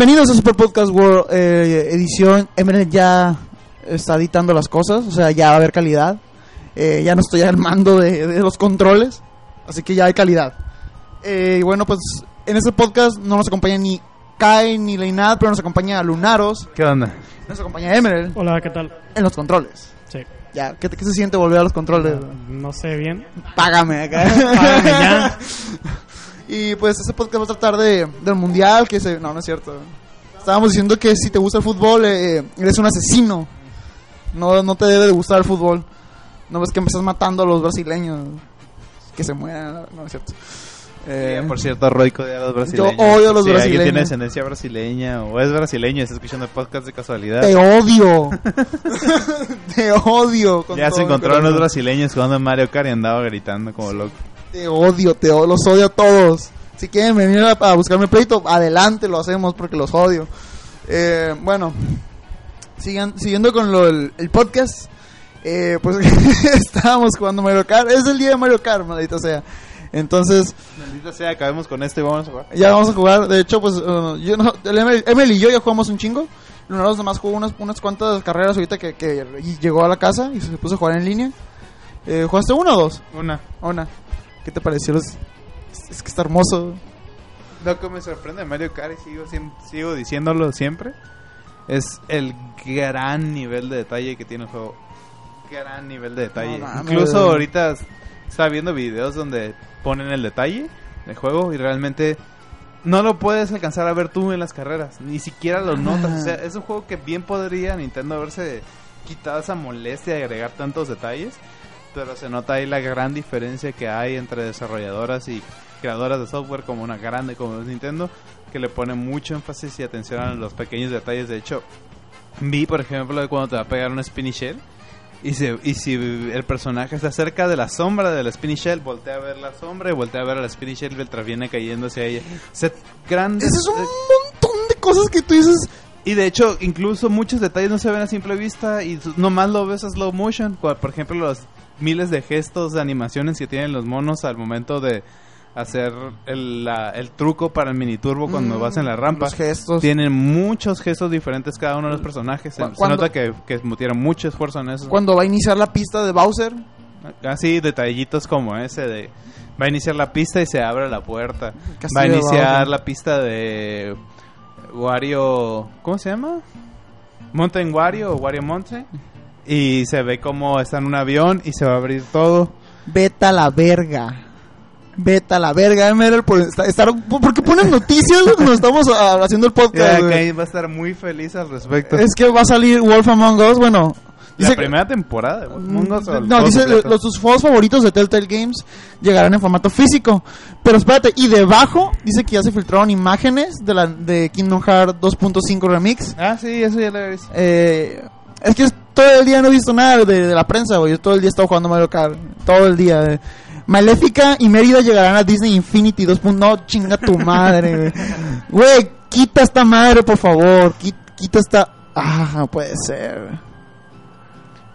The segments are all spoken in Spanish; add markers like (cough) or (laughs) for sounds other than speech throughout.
Bienvenidos a Super Podcast World eh, edición. Emerald ya está editando las cosas, o sea, ya va a haber calidad. Eh, ya no estoy al mando de, de los controles, así que ya hay calidad. Eh, y bueno, pues en este podcast no nos acompaña ni Kai ni Leinad, pero nos acompaña Lunaros, ¿Qué onda? nos acompaña Emerald Hola, ¿qué tal? en los controles. Sí. Ya, ¿qué, qué se siente volver a los controles? No sé bien. Págame acá. (laughs) Págame ya. (laughs) Y pues este podcast va a tratar de, del mundial, que se... No, no es cierto. Estábamos diciendo que si te gusta el fútbol, eh, eres un asesino. No, no te debe de gustar el fútbol. No ves que empezás matando a los brasileños. Que se mueran, no, es cierto. Eh, por cierto, Roico de a los brasileños. Yo odio a los Si alguien brasileños. tiene descendencia brasileña o es brasileño y está escuchando podcast de casualidad. te odio. (laughs) te odio. con Ya se encontró unos brasileños jugando en Mario Kart y andaba gritando como loco. Te odio, te odio, los odio a todos. Si quieren venir a, a buscarme pleito, adelante, lo hacemos porque los odio. Eh, bueno, sigan, siguiendo con lo, el, el podcast, eh, pues (laughs) estábamos jugando Mario Kart. Es el día de Mario Kart, maldita sea. Entonces, Maldita sea, acabemos con esto y vamos a jugar. ya vamos a jugar. De hecho, pues uh, yo no, el Emil, Emil y yo ya jugamos un chingo. Nosotros nomás jugó unas, unas cuantas carreras ahorita que, que llegó a la casa y se puso a jugar en línea. Eh, ¿Jugaste uno o dos? Una. Ona, ¿qué te pareció? Es que está hermoso. Lo que me sorprende de Mario Kart y sigo, sigo diciéndolo siempre es el gran nivel de detalle que tiene el juego. Gran nivel de detalle. No. Incluso ahorita estaba viendo videos donde ponen el detalle del juego y realmente no lo puedes alcanzar a ver tú en las carreras. Ni siquiera lo notas. O sea, es un juego que bien podría Nintendo haberse quitado esa molestia de agregar tantos detalles. Pero se nota ahí la gran diferencia que hay entre desarrolladoras y creadoras de software como una grande como es Nintendo, que le pone mucho énfasis y atención a los pequeños detalles. De hecho, vi, por ejemplo, de cuando te va a pegar un Spinny Shell. Y, se, y si el personaje está cerca de la sombra del Spinny Shell, voltea a ver la sombra y voltea a ver al Spinny Shell mientras viene cayendo hacia ella. O sea, grandes... Ese es un montón de cosas que tú dices. Y de hecho, incluso muchos detalles no se ven a simple vista y nomás lo ves a slow motion. Por ejemplo, los miles de gestos, de animaciones que tienen los monos al momento de hacer el, la- el truco para el mini turbo cuando Mm, vas en la rampa. Los gestos. Tienen muchos gestos diferentes cada uno de los personajes. Se, nota que, que metieron mucho esfuerzo en eso. Cuando va a iniciar la pista de Bowser. Así, detallitos como ese de... Va a iniciar la pista y se abre la puerta. Castillo Va a iniciar la pista de Wario... ¿Cómo se llama? Mountain Wario o Wario Mountain. Y se ve como está en un avión y se va a abrir todo. Vete a la verga. Vete a la verga, Emerald, por estar, porque ponen noticias cuando estamos ah, haciendo el podcast. Kai va a estar muy feliz al respecto. Es que va a salir Wolf Among Us, bueno. la dice- primera temporada. de Among Us o el no, dice completo. los sus juegos favoritos de Telltale Games llegarán en formato físico. Pero espérate, y debajo dice que ya se filtraron imágenes de la de Kingdom Hearts 2.5 Remix. Ah, sí, eso ya lo he visto. Eh, es que es- todo el día no he visto nada de, de la prensa, güey. Yo todo el día he estado jugando Mario Kart. Todo el día. eh. Maléfica y Mérida llegarán a Disney Infinity 2. No, chinga tu madre, güey. (laughs) Güey, quita esta madre, por favor. Qui- Quita esta... Ah, no puede ser. güey.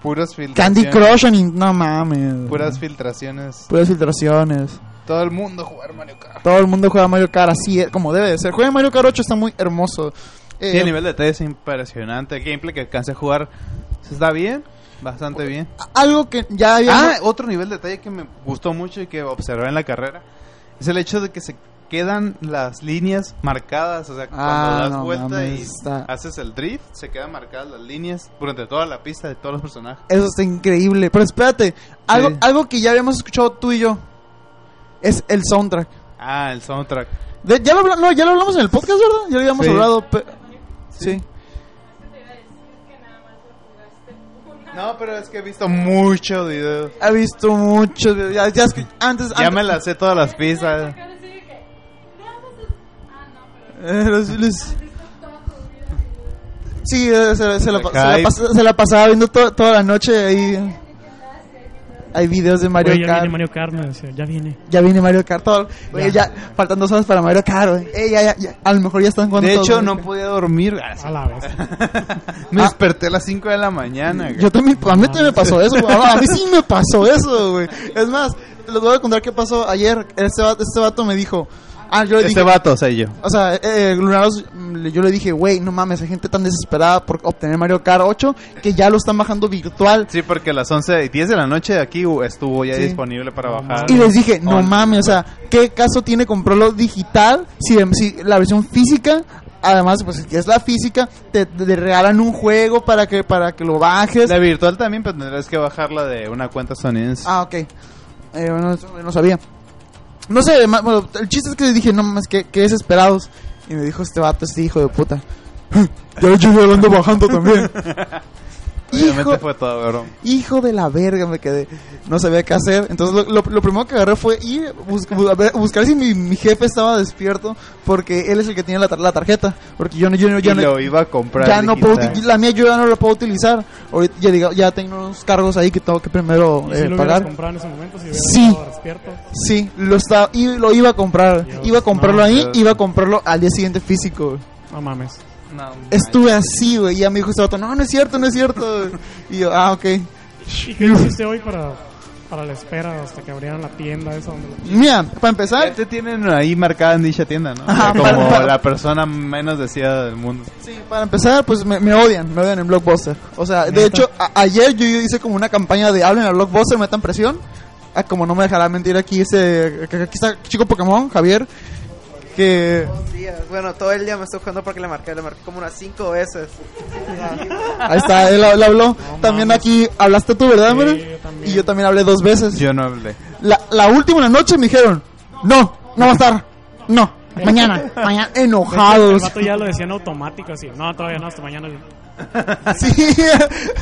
Puras filtraciones. Candy Crush. No mames. Puras filtraciones. Puras filtraciones. Todo el mundo jugar Mario Kart. Todo el mundo juega Mario Kart así, eh, como debe de ser. Juega Mario Kart 8, está muy hermoso. Eh, Sí, el nivel de detalle es impresionante. El gameplay que alcancé a jugar está bien, bastante bien. Algo que ya habíamos... Ah, otro nivel de detalle que me gustó mucho y que observé en la carrera es el hecho de que se quedan las líneas marcadas. O sea, cuando Ah, das no vuelta mames, y está- haces el drift, se quedan marcadas las líneas durante toda la pista de todos los personajes. Eso está increíble. Pero espérate, algo, Sí. algo que ya habíamos escuchado tú y yo es el soundtrack. Ah, el soundtrack. De- ya, lo, no, ya lo hablamos en el podcast, ¿verdad? Ya lo habíamos Sí. hablado. pe- sí. No, pero es que he visto muchos videos. He visto muchos. videos, Ya, ya escu- antes, Ya antes- me las sé todas las pistas. eh, los- los- Sí, eh, se, se la, se la pas- se la pasaba viendo to- toda la noche ahí. Hay videos de Mario Güey, ya Kart. viene Mario Kart, me decía, ya viene. Ya viene Mario Kart. todo- Oye, ya. faltan dos horas para Mario Kart. Eh, ya, ya, ya. A lo mejor ya están jugando. De hecho, no Kart. podía dormir. A la (laughs) vez. Me Ah. desperté a las 5 de la mañana. Yo también, a mí también me pasó eso, güey. A mí sí (laughs) me pasó eso, güey. Es más, les voy a contar qué pasó ayer. Este vato, este vato me dijo, Ah, yo le Este dije, vato, o sea, yo. o sea, eh, Lunaros, mm, yo le dije, güey, no mames, hay gente tan desesperada por obtener Mario Kart 8 que ya lo están bajando virtual. Sí, porque a las 11 y 10 de la noche aquí estuvo ya Sí. disponible para bajar. Y les dije, no On- mames, o sea, ¿qué caso tiene comprarlo digital si, si la versión física, además, pues si es la física, te, te regalan un juego para que para que lo bajes? La virtual también, pero tendrás que bajarla de una cuenta estadounidense. Ah, ok. Eh, eso no sabía. No sé, bueno, el chiste es que dije, no mames, qué, qué desesperados. Y me dijo este vato, este hijo de puta. (laughs) ya yo yo lo ando bajando también. (laughs) Obviamente hijo, fue todo, bro. hijo de la verga me quedé. No sabía qué hacer. Entonces lo, lo- lo primero que agarré fue ir bus- bu- a ver- buscar si mi, mi jefe estaba despierto. Porque él es el que tiene la, tar- la tarjeta. Porque yo no, yo, no- yo y no- lo iba a comprar. ya no puedo, la mía yo ya no la puedo utilizar. Ahorita ya, diga- ya tengo unos cargos ahí que tengo que primero ¿Y si eh, lo hubieras pagar. comprado en ese momento? Si Sí. despierto. Sí, lo estaba y lo iba a comprar. Dios, iba a comprarlo no, ahí, Dios. iba a comprarlo al día siguiente físico. No mames. No, Estuve así, güey, y ya me dijo este vato, no, no es cierto, no es cierto. (laughs) y yo, ah, ok. ¿Y qué hiciste hoy para, para la espera hasta que abrieran la tienda esa donde lo- Mira, para empezar, Ya te tienen ahí marcada en dicha tienda, ¿no? Ajá, (laughs) Como para- para- la persona menos deseada del mundo. sí, para empezar, pues me, me odian, me odian en Blockbuster. O sea, de hecho, a- ayer yo hice como una campaña de hablen a Blockbuster, metan presión. Ah, como no me dejará mentir aquí ese, aquí está chico Pokémon, Javier, que Dos días. Bueno, todo el día me estoy jugando porque le marqué, le marqué como unas cinco veces. (laughs) ahí está, él, él habló. también mames. aquí hablaste tú, ¿verdad, Sí, Mere? yo también. Y yo también hablé dos veces. Yo no hablé. La, la última la noche me dijeron, no, no va a estar, no, mañana, (laughs) mañana, El enojados. vato ya lo decía en automático así. No, todavía no, hasta mañana. (laughs) Sí,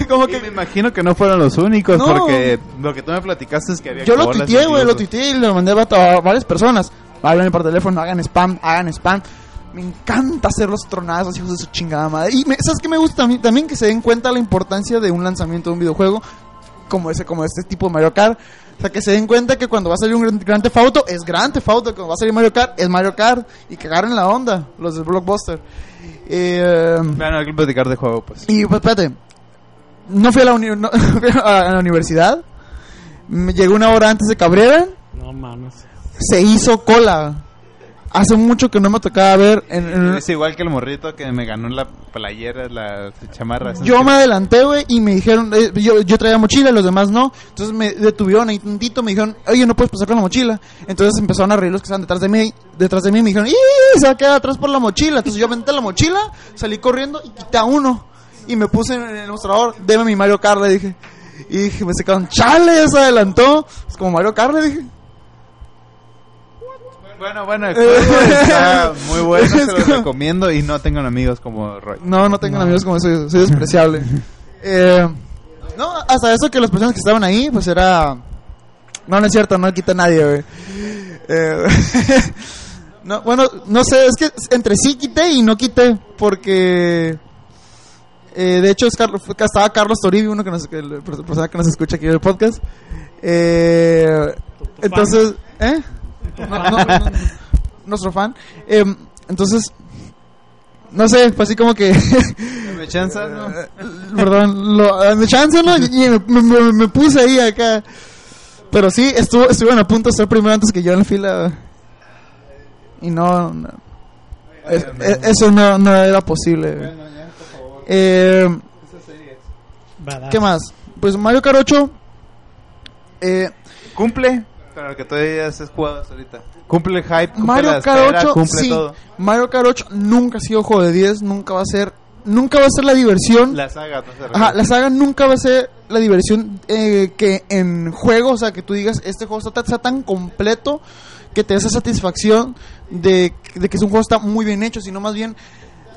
como Y me que imagino que no fueron los únicos, No. porque lo que tú me platicaste es que había yo lo tuiteé, güey, lo tuiteé y lo mandé a varias personas. Hablen por teléfono, hagan spam, hagan spam. Me encanta hacer los tronazos, hijos de su chingada madre. Y me- ¿sabes qué me gusta a mí? También que se den cuenta la importancia de un lanzamiento de un videojuego como ese, como este tipo de Mario Kart. O sea, que se den cuenta que cuando va a salir un Gran, Gran Theft Auto, es Gran Theft Auto. Cuando va a salir Mario Kart, es Mario Kart. Y que agarren la onda, los de Blockbuster. Eh, Bueno, hay que platicar de juego, pues. y pues espérate, no fui a la, uni- no- (laughs) fui a la universidad. Me llegó una hora antes de que abrieran. No mames. Se hizo cola. Hace mucho que no me tocaba ver. En, en- Es igual que el morrito que me ganó la playera, la chamarra. yo me adelanté, güey, y me dijeron, eh, yo, yo traía mochila, los demás no. Entonces me detuvieron ahí tantito, me dijeron, oye, no puedes pasar con la mochila. Entonces empezaron a reír los que estaban detrás de mí, detrás de mí, me dijeron, ¡y! Se va a quedar atrás por la mochila. Entonces yo aventé la mochila, salí corriendo y quité a uno. Y me puse en el mostrador, deme mi Mario Kart, le dije. Y dije, me sacaron, chale, ya se adelantó. Es como Mario Kart, le dije. Bueno, bueno, el juego (laughs) está muy bueno, se lo como- recomiendo y no tengan amigos como Roy. No, no tengan amigos como soy, soy despreciable. (laughs) Eh, no, hasta eso que las personas que estaban ahí, pues era... No, no es cierto, no quita a nadie, güey. Eh, (laughs) no, bueno, no sé, es que entre sí quité y no quité, porque... eh, de hecho, es Carlos, estaba Carlos Toribio, uno que nos, que, la persona que nos escucha aquí en el podcast. Eh, entonces, ¿eh? Nuestro fan. Eh, (laughs) entonces, no sé, fue así como que... ¿Me chanza, no? (laughs) Perdón, lo, me chance, ¿no? Y me, me- me puse ahí acá. Pero sí, estuvo, estuvieron a punto de estar primero antes que yo en la fila. Y no. no. Es- es- eso no, no era posible. Eh. ¿Qué más? Pues Mario 8. Eh, Cumple, para que todavía estés jugado hasta ahorita. Cumple el hype, cumple Mario la Kart espera, 8, cumple sí. todo. Mario Kart 8 nunca ha sido juego de 10, nunca va a ser. Nunca va a ser la diversión. La saga, no se Ajá, la saga nunca va a ser la diversión eh, que en juego, o sea, que tú digas, este juego está, está tan completo que te da esa satisfacción de, de que es un juego está muy bien hecho, sino más bien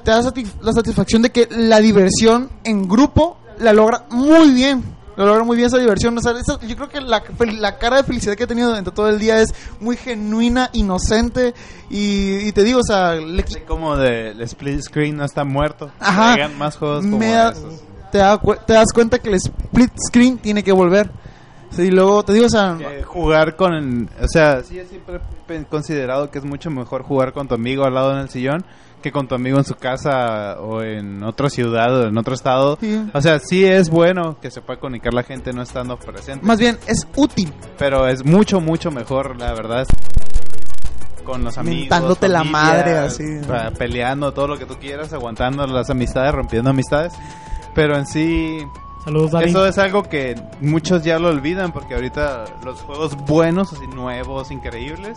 te da satis- la satisfacción de que la diversión en grupo la logra muy bien. La logra muy bien esa diversión. O sea, esa- yo creo que la, la cara de felicidad que he tenido durante todo el día es muy genuina, inocente. Y, y te digo, o sea, le, como de el split screen no está muerto. Ajá. Más juegos como da- esos. te, da te das cuenta que el split screen tiene que volver. Sí, y luego te digo, o sea, Que jugar con, o sea, sí, siempre he considerado que es mucho mejor jugar con tu amigo al lado en el sillón que con tu amigo en su casa o en otra ciudad o en otro estado. Sí. O sea, sí es bueno que se pueda comunicar la gente no estando presente, más bien es útil. pero es mucho, mucho mejor, la verdad. con los amigos. Mentándote la madre, así. Peleando todo lo que tú quieras, aguantando las amistades, rompiendo amistades. Pero en sí, Saludos, Dani. eso es algo que muchos ya lo olvidan porque ahorita los juegos buenos, así nuevos, increíbles,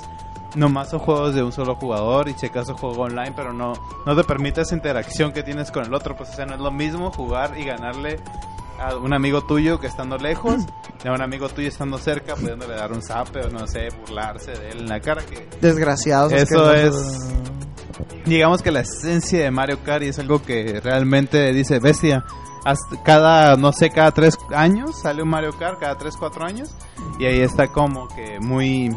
nomás son juegos de un solo jugador y si acaso juego online, pero no, no te permite esa interacción que tienes con el otro. Pues o sea, no es lo mismo jugar y ganarle a un amigo tuyo que estando lejos, a un amigo tuyo estando cerca, pudiéndole dar un zape o no sé, burlarse de él en la cara. Que Desgraciados. Eso asquerosos. digamos que la esencia de Mario Kart y es algo que realmente dice bestia. Hasta cada, no sé, cada tres años sale un Mario Kart, cada tres, cuatro años. Y ahí está como que muy,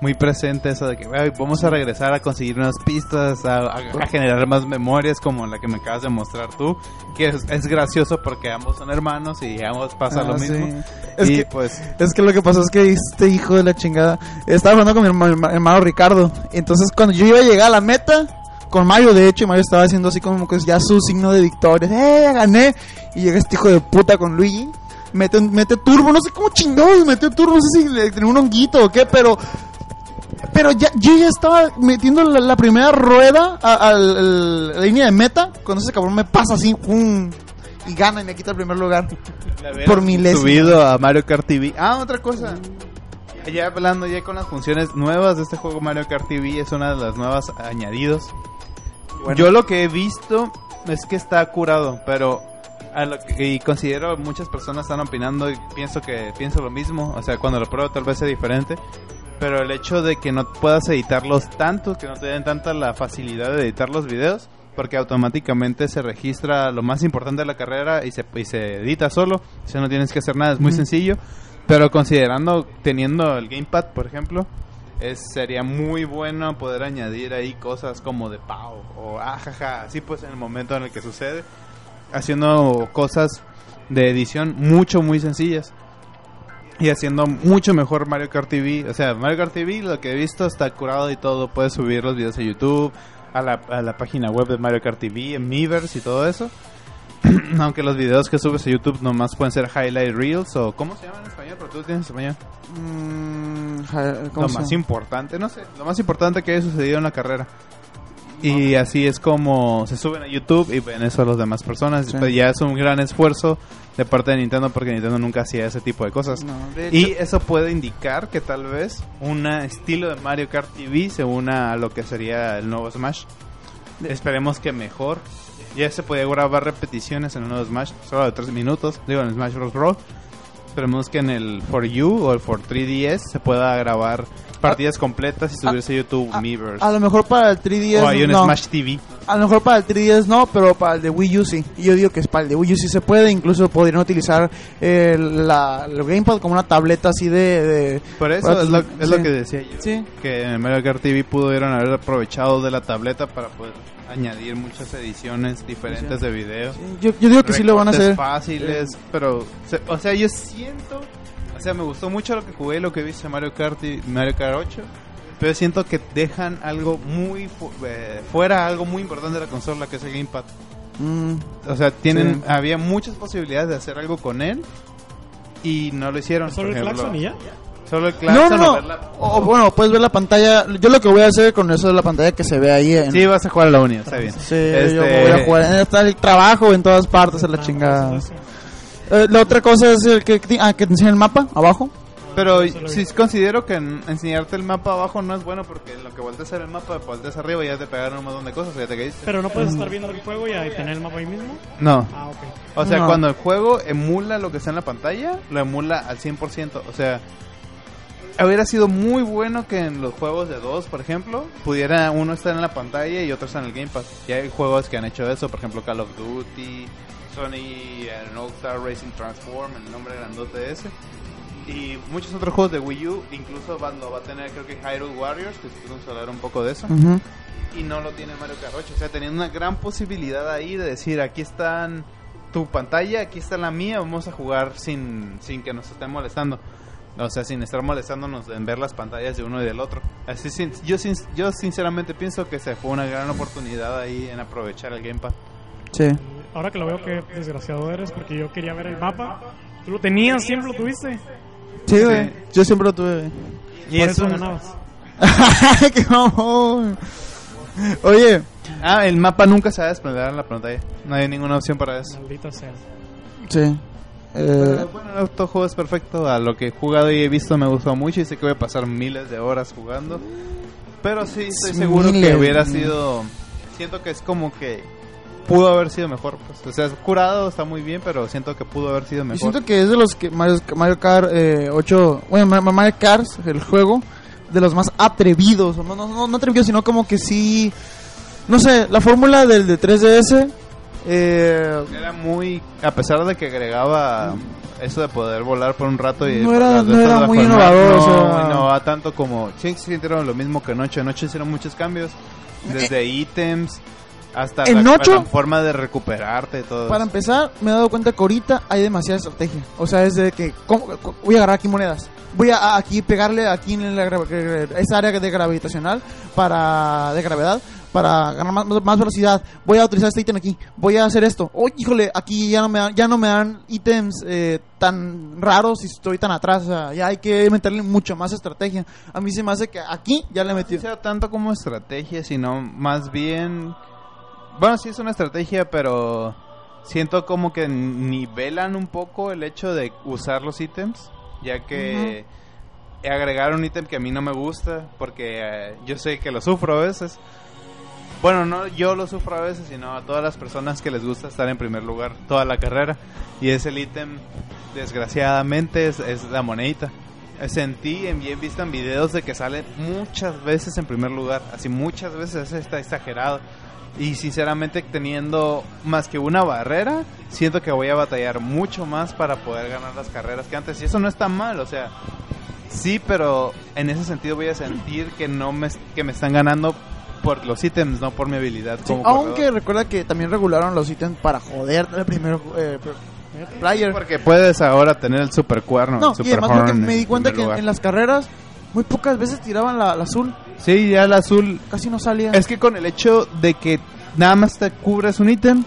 muy presente eso de que "Ay, vamos a regresar a conseguir unas pistas, a, a- a generar más memorias como la que me acabas de mostrar tú. Que es, es gracioso porque ambos son hermanos y ambos pasa Ah, lo sí. mismo. Es y que- pues, Es que lo que pasó es que este hijo de la chingada estaba jugando con mi herma- herma- hermano, Ricardo. Entonces, cuando yo iba a llegar a la meta, con Mario, de hecho, y Mario estaba haciendo así como que ya su signo de victoria. ¡Eh, ya gané! Y llega este hijo de puta con Luigi. Mete, mete turbo, no sé cómo chingados metió turbo, no sé si le tenía un honguito o qué, pero. Pero ya, yo ya estaba metiendo la, la primera rueda a, la línea de meta. Cuando ese cabrón me pasa así, ¡pum! Y gana y me quita el primer lugar. Por milésima. Subido a Mario Kart TV. Ah, otra cosa. Ya hablando ya con las funciones nuevas de este juego Mario Kart TV es una de las nuevas añadidos. Yo lo que he visto es que está curado, pero a lo que- y considero muchas personas están opinando y pienso que pienso lo mismo, o sea, cuando lo pruebo tal vez sea diferente, pero el hecho de que no puedas editarlos tanto, que no te den tanta la facilidad de editar los videos, porque automáticamente se registra lo más importante de la carrera y se, y se edita solo, o sea, no tienes que hacer nada, es muy sencillo, pero considerando teniendo el gamepad, por ejemplo, es, sería muy bueno poder añadir ahí cosas como de pau o ajaja, así pues en el momento en el que sucede, haciendo cosas de edición mucho, muy sencillas. Y haciendo mucho mejor Mario Kart TV. O sea, Mario Kart TV, lo que he visto, está curado y todo. Puedes subir los videos a YouTube, a la, a la página web de Mario Kart TV, en Miiverse y todo eso. (clears throat) Aunque los videos que subes a YouTube nomás pueden ser highlight reels o... ¿Cómo se llama en español? Pero tú tienes español. Mm, ja- ¿cómo Lo más importante, no sé, lo más importante que haya sucedido en la carrera. Y así es como se suben a YouTube y ven eso a las demás personas. Sí. Ya es un gran esfuerzo de parte de Nintendo porque Nintendo nunca hacía ese tipo de cosas. No, de Y eso puede indicar que tal vez un estilo de Mario Kart TV se una a lo que sería el nuevo Smash. Esperemos que mejor. Ya se puede grabar repeticiones en el nuevo Smash, solo de 3 minutos, digo en Smash Bros. Brawl. Esperemos que en el For You o el For 3DS se pueda grabar partidas completas y subirse a YouTube a- Miiverse. A lo mejor para el 3DS o hay un no. Smash TV. A lo mejor para el 3DS no, pero para el de Wii U sí. Y yo digo que es para el de Wii U sí se puede. Incluso podrían utilizar eh, la, el Gamepad como una tableta así de... de- Por eso es, lo, es lo sí. que decía yo. Sí. Que en Mario Kart TV pudieron haber aprovechado de la tableta para poder añadir muchas ediciones diferentes de video. Yo, yo digo que sí lo van a hacer. fáciles, pero, se- o sea, yo siento, o sea, me gustó mucho lo que jugué, lo que viste en Mario Kart y Mario Kart 8, pero siento que dejan algo muy fu- eh, fuera, algo muy importante de la consola, que es el Gamepad. Mm, O sea, tienen, Sí. había muchas posibilidades de hacer algo con él y no lo hicieron. Solo por el ejemplo. claxon y ya. Solo el No, claxon no, o no. ver la- O, bueno, puedes ver la pantalla. Yo lo que voy a hacer con eso es la pantalla que se ve ahí. En, Sí, vas a jugar a la uni, está bien. Sí, Este, yo voy a jugar. Está el trabajo en todas partes, en la Ah, chingada. Eh, la otra cosa es el que, ah, que te enseña el mapa abajo. Pero sí considero que en- enseñarte el mapa abajo no es bueno porque en lo que volteas a ver el mapa, volteas arriba y ya te pegaron un montón de cosas, ya te caíste. Pero no puedes estar viendo el juego y ahí tener el mapa ahí mismo. No. Ah, ok. O sea, No. cuando el juego emula lo que está en la pantalla, lo emula al 100%. O sea, hubiera sido muy bueno que en los juegos de dos, por ejemplo, pudiera uno estar en la pantalla y otro estar en el Game Pass. Ya hay juegos que han hecho eso, por ejemplo, Call of Duty, Sony, eh, No Star Racing Transform, el nombre grandote ese. Y muchos otros juegos de Wii U, incluso va, lo va a tener creo que Hyrule Warriors, que a hablar un poco de eso y no lo tiene Mario Kart 8. O sea, teniendo una gran posibilidad ahí de decir, aquí están tu pantalla, aquí está la mía, vamos a jugar sin, sin que nos estén molestando. O sea, sin estar molestándonos en ver las pantallas de uno y del otro. Así, sin- yo, sin- yo sinceramente pienso que se fue una gran oportunidad ahí en aprovechar el Gamepad. Sí. Ahora que lo veo, que desgraciado eres porque yo quería ver el mapa. Tú lo tenías, siempre lo tuviste. Sí, güey. Yo siempre lo tuve. güey. Y Por eso ganabas. (laughs) ¡Qué mamón! Oye, Ah, el mapa nunca se va a desplegar en la pantalla. No hay ninguna opción para eso. Maldita sea. sí. Eh, bueno, el otro juego es perfecto. A lo que he jugado y he visto me gustó mucho y sé que voy a pasar miles de horas jugando. Pero sí, estoy seguro Miles, que hubiera sido... Siento que es como que pudo haber sido mejor. Pues. O sea, es curado, está muy bien, pero siento que pudo haber sido Yo mejor. siento que es de los que Mario, Mario Kart eh, 8, bueno, Ma- Ma- Mario Kart, el juego, de los más atrevidos, o no, no, no, no atrevidos, sino como que sí, no sé, la fórmula del de 3DS, eh, Era muy... A pesar de que agregaba eso de poder volar por un rato y... No era- no era muy innovador, No, o sea- innovaba tanto como... Sí, sí, hicieron lo mismo que Noche. Noche hicieron muchos cambios. Desde ítems hasta ¿En la, la forma de recuperarte todo para eso. empezar, me he dado cuenta que ahorita hay demasiada estrategia, o sea, es de que, ¿cómo- cómo- voy a agarrar aquí monedas, voy a, a aquí pegarle aquí en la, esa área de gravitacional, para, de gravedad, para ganar más, más velocidad. Voy a utilizar este ítem aquí. Voy a hacer esto. Oh, híjole, aquí ya no me dan, ya no me dan ítems eh, tan raros si estoy tan atrás. O sea, ya hay que meterle mucho más estrategia. A mí se me hace que aquí ya le metí. No sea tanto como estrategia, sino más bien... Bueno, sí es una estrategia, pero siento como que nivelan un poco el hecho de usar los ítems, ya que agregar un ítem que a mí no me gusta, porque eh, yo sé que lo sufro a veces. Bueno, no yo lo sufro a veces, sino a todas las personas que les gusta estar en primer lugar toda la carrera. Y es el ítem, desgraciadamente, es, es la monedita. Sentí en bien visto en videos de que sale muchas veces en primer lugar, así muchas veces, está exagerado. Y sinceramente teniendo más que una barrera, siento que voy a batallar mucho más para poder ganar las carreras que antes. Y eso no está mal, o sea, sí, pero en ese sentido voy a sentir que no me, que me están ganando por los ítems, no por mi habilidad. Sí, como aunque corredor. recuerda que también regularon los ítems para joder el primer eh, player. Porque puedes ahora tener el super cuerno. No, el super y además porque horn me di cuenta que en las carreras muy pocas veces tiraban la, la azul. Sí, ya el azul Casi no salía. Es que con el hecho de que nada más te cubres un ítem,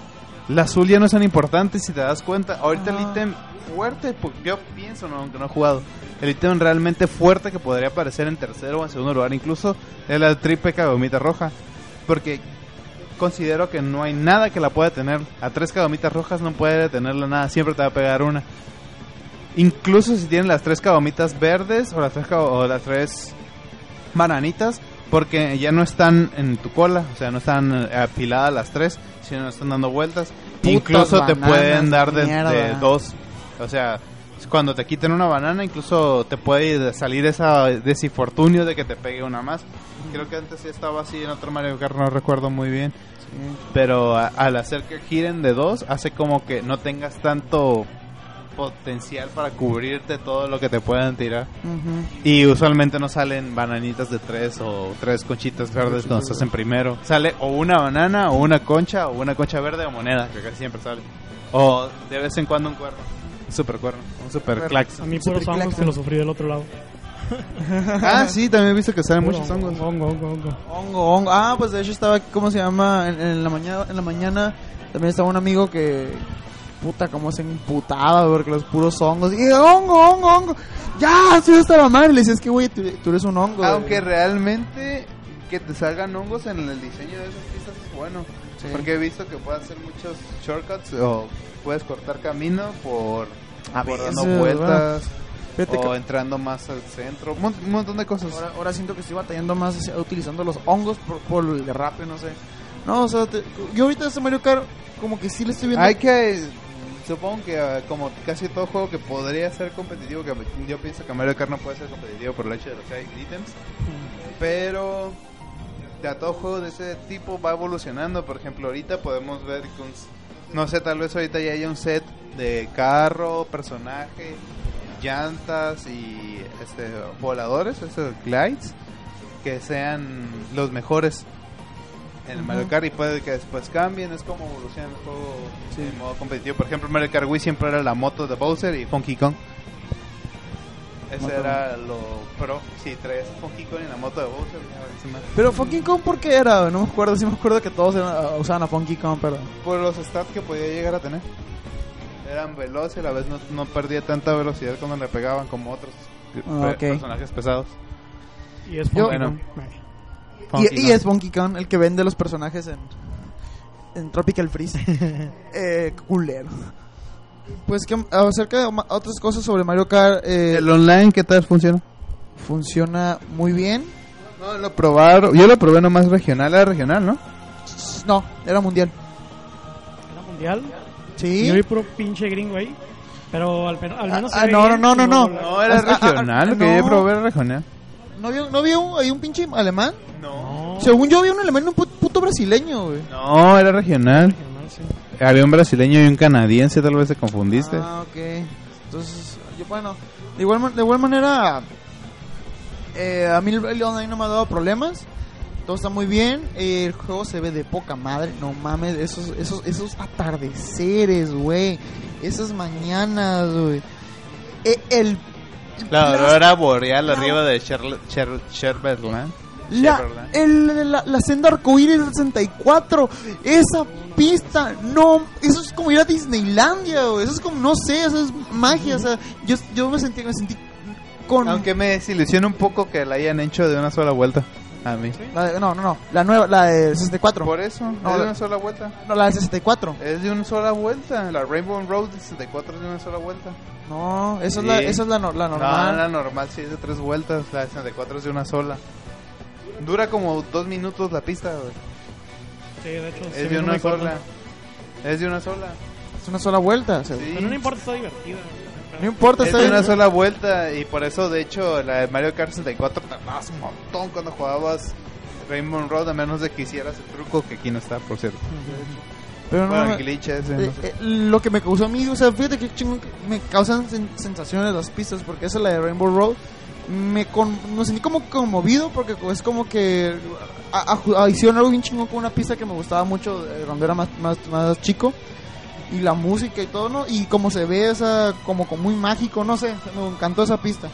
el azul ya no es tan importante si te das cuenta. Ahorita el ítem fuerte, pu- yo pienso, no, aunque no he jugado, el ítem realmente fuerte que podría aparecer en tercero o en segundo lugar incluso es la triple cagomita roja. Porque considero que no hay nada que la pueda tener. A tres cagomitas rojas no puede detenerla nada, siempre te va a pegar una. Incluso si tienen las tres cagomitas verdes o las tres, o las tres bananitas, porque ya no están en tu cola, o sea, no están eh, apiladas las tres, sino están dando vueltas. Putas incluso te pueden dar de, dos, o sea, cuando te quiten una banana, incluso te puede salir esa desinfortunio de que te pegue una más. Creo que antes sí estaba así en otro Mario Kart, no recuerdo muy bien. Pero a- al hacer que giren de dos, hace como que no tengas tanto potencial para cubrirte todo lo que te puedan tirar. Ujú. Y usualmente no salen bananitas de tres o tres conchitas verdes cuando estás en primero. Sale o una banana o una concha o una concha verde o moneda, que casi siempre sale. O de vez en cuando un cuerno. Un super cuerno, un super clax. A mí puros hongos que lo sufrí del otro lado. (laughs) Ah, sí, también he visto que salen Puro muchos hongos. Hongo, hongo, hongo. Hongo, hongo. Ah, pues de hecho estaba, ¿cómo se llama? En, en la mañana, en la mañana también estaba un amigo que, puta, cómo se emputaba porque los puros hongos. Y hongo, hongo, hongo. Ya, soy esta la madre. Le decía, es que güey, tú, tú eres un hongo. Aunque güey". realmente que te salgan hongos en el diseño de esas pistas es bueno. Sí. Porque he visto que puedes hacer muchos shortcuts o puedes cortar camino por, A por veces, dando vueltas Fíjate que o entrando más al centro. Un mon- un montón de cosas. ahora, ahora siento que estoy batallando más hacia- utilizando los hongos por, por el derrape, no sé. No, o sea, te- yo ahorita este Mario Kart como que sí le estoy viendo. Hay que. Supongo que ah, como casi todo juego que podría ser competitivo, que yo pienso que Mario Kart no puede ser competitivo por el hecho de los ítems, pero ya todo juego de ese tipo va evolucionando. Por ejemplo, ahorita podemos ver que un, no sé, tal vez ahorita ya haya un set de carro, personaje, llantas y este voladores, esos glides, que sean los mejores en el Mario. Kart y puede que después cambien, es como evoluciona el juego en modo competitivo. Por ejemplo, Mario Kart Wii siempre era la moto de Bowser y Funky Kong. Ese Moto. era lo pro, sí, traías Funky Kong y la moto de Bowser. Pero Funky Kong, ¿por qué era? No me acuerdo, sí me acuerdo que todos eran- usaban a Funky Kong, pero... Por los stats que podía llegar a tener. Eran veloces y a la vez no, no perdía tanta velocidad cuando le pegaban como otros Ah, personajes pesados. Y es Yo- Bueno. Kong. Funky Y, es Funky Kong el que vende los personajes en, en Tropical Freeze. (laughs) eh, culero. Pues que acerca de otras cosas sobre Mario Kart, eh, ¿El online qué tal funciona? funciona muy bien. No, lo probaron. Yo lo probé nomás regional, era regional, ¿no? No, era mundial. Era mundial. Sí. Yo vi puro pinche gringo ahí. Pero al, menos. Ah, no, no, no, no, No, era Ah, ah, ah, regional. Lo que yo probé era regional. ¿No vio, no vio un- ahí un pinche alemán? No. Según yo vi un alemán y un pu- puto brasileño, güey. No, era regional. Regional, sí. Había un brasileño y un canadiense, tal vez te confundiste. Ah, ok. Entonces, yo, bueno, de igual, ma- de igual manera, eh, a mí el el online no me ha dado problemas. Todo está muy bien. eh, el juego se ve de poca madre. No mames, esos, esos, esos atardeceres, güey. Esas mañanas, güey. Eh, el. La aurora boreal arriba de Sher- Sher- Sherberland. La, el- la, la senda arcoíris del 64, esa pista, no, eso es como ir a Disneylandia, güey, eso es como, no sé, eso es magia, o sea, yo, yo me sentí, me sentí con... Aunque me desilusiona un poco que la hayan hecho de una sola vuelta. A mí. la de- no, no, no, la nueva, la de 64, Por eso, No, es de una sola vuelta. no, la de 64, Es de una sola vuelta. La Rainbow Road de 64 es de una sola vuelta. no, esa es la, esa es la, no- la No, normal, la normal sí es de tres vueltas. La de 64 es de una sola. Dura como dos minutos la pista, güey. Sí, de hecho. Es de no una sola. Es de una sola. es una sola vuelta, o sea, Sí. Pero no importa, está divertida. No importa, Es una sola vuelta y por eso de hecho la de Mario Kart 64 tardabas un montón cuando jugabas Rainbow Road a menos de que hicieras el truco que aquí no está por cierto. pero no, Bueno, glitch ese, Eh, no sé. eh, lo que me causó a mí, o sea, fíjate que chingón me causan sen- sensaciones las pistas, porque esa es la de Rainbow Road. Me, con, me sentí como conmovido porque es como que a- a- a- hicieron algo bien chingón con una pista que me gustaba mucho eh, cuando era más, más, más chico. Y la música y todo, ¿no? Y como se ve, esa, como, como muy mágico, no sé, me encantó esa pista.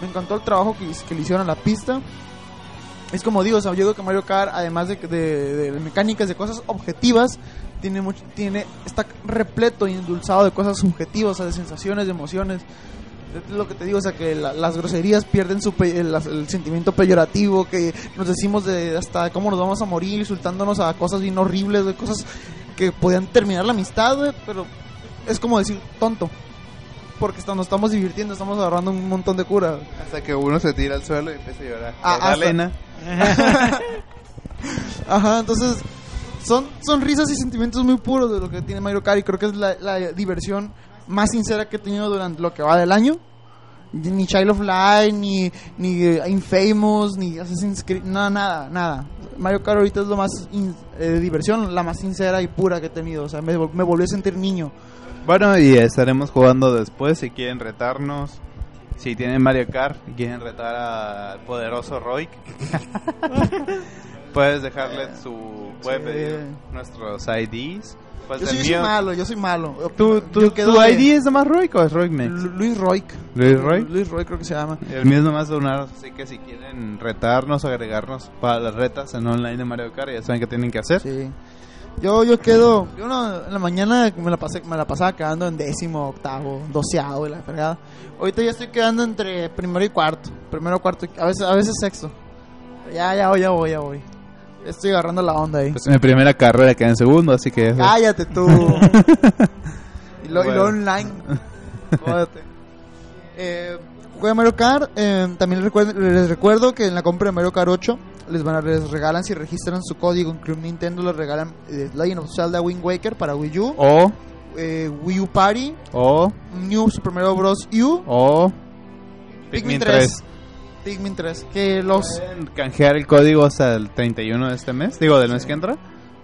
Me encantó el trabajo que, le hicieron a la pista. Es como digo, o sea, yo creo que Mario Kart, además de, de, de mecánicas, de cosas objetivas, tiene mucho, tiene, está repleto y endulzado de cosas subjetivas, o sea, de sensaciones, de emociones. Es lo que te digo, o sea, que la- las groserías pierden su pe- el, el sentimiento peyorativo, que nos decimos de hasta cómo nos vamos a morir, insultándonos a cosas bien de cosas que podían terminar la amistad, güey, pero es como decir tonto. Porque está- nos estamos divirtiendo, estamos agarrando un montón de cura. Hasta que uno se tira al suelo y empieza a llorar. Ah, ¿Verdad, hasta- Elena? (laughs) Ajá, entonces son sonrisas y sentimientos muy puros de lo que tiene Mario Kart y creo que es la, la diversión más sincera que he tenido durante lo que va del año. Ni Child of Light, ni, ni eh, Infamous, ni Assassin's Creed, nada, nada, nada. Mario Kart ahorita es lo más in- eh, diversión, la más sincera y pura que he tenido. O sea, me, me volvió a sentir niño. Bueno, y estaremos jugando después si quieren retarnos. Si tienen Mario Kart y quieren retar al poderoso Roy, (laughs) puedes dejarle su puedes Sí. pedir nuestros IDs. Pues Yo sí, yo soy malo, yo soy malo. ¿Tu, tu, tu de- ID es nomás Roy o es Roy Mex? Lu- Luis Roy. Luis Roy. Luis Roy creo que se llama. El mío es nomás donar, así que si quieren retarnos o agregarnos para las retas en online de Mario Kart, ya saben qué tienen que hacer. Sí. Yo, yo quedo, yo no, en la mañana me la, pasé, me la pasaba quedando en décimo, octavo, doceavo y la fregada. Ahorita ya estoy quedando entre primero y cuarto, primero, cuarto, a veces, a veces sexto. Ya, ya voy, ya voy, ya voy. Estoy agarrando la onda ahí. Pues mi primera carrera queda en segundo, así que... Cállate tú. (laughs) y, lo, y lo Bueno. online. (laughs) Jódete. Eh, juega Mario Kart. eh, también les recuerdo, les recuerdo que en la compra de Mario Kart 8 les van a les regalan si registran su código en Club Nintendo les regalan eh, Legend of Zelda Wind Waker para Wii U, O, eh, Wii U Party, o, New Super Mario Bros. U, o... Pikmin 3. Pikmin 3. Que los ¿Pueden canjear el código hasta el 31 de este mes? Digo, del mes que entra.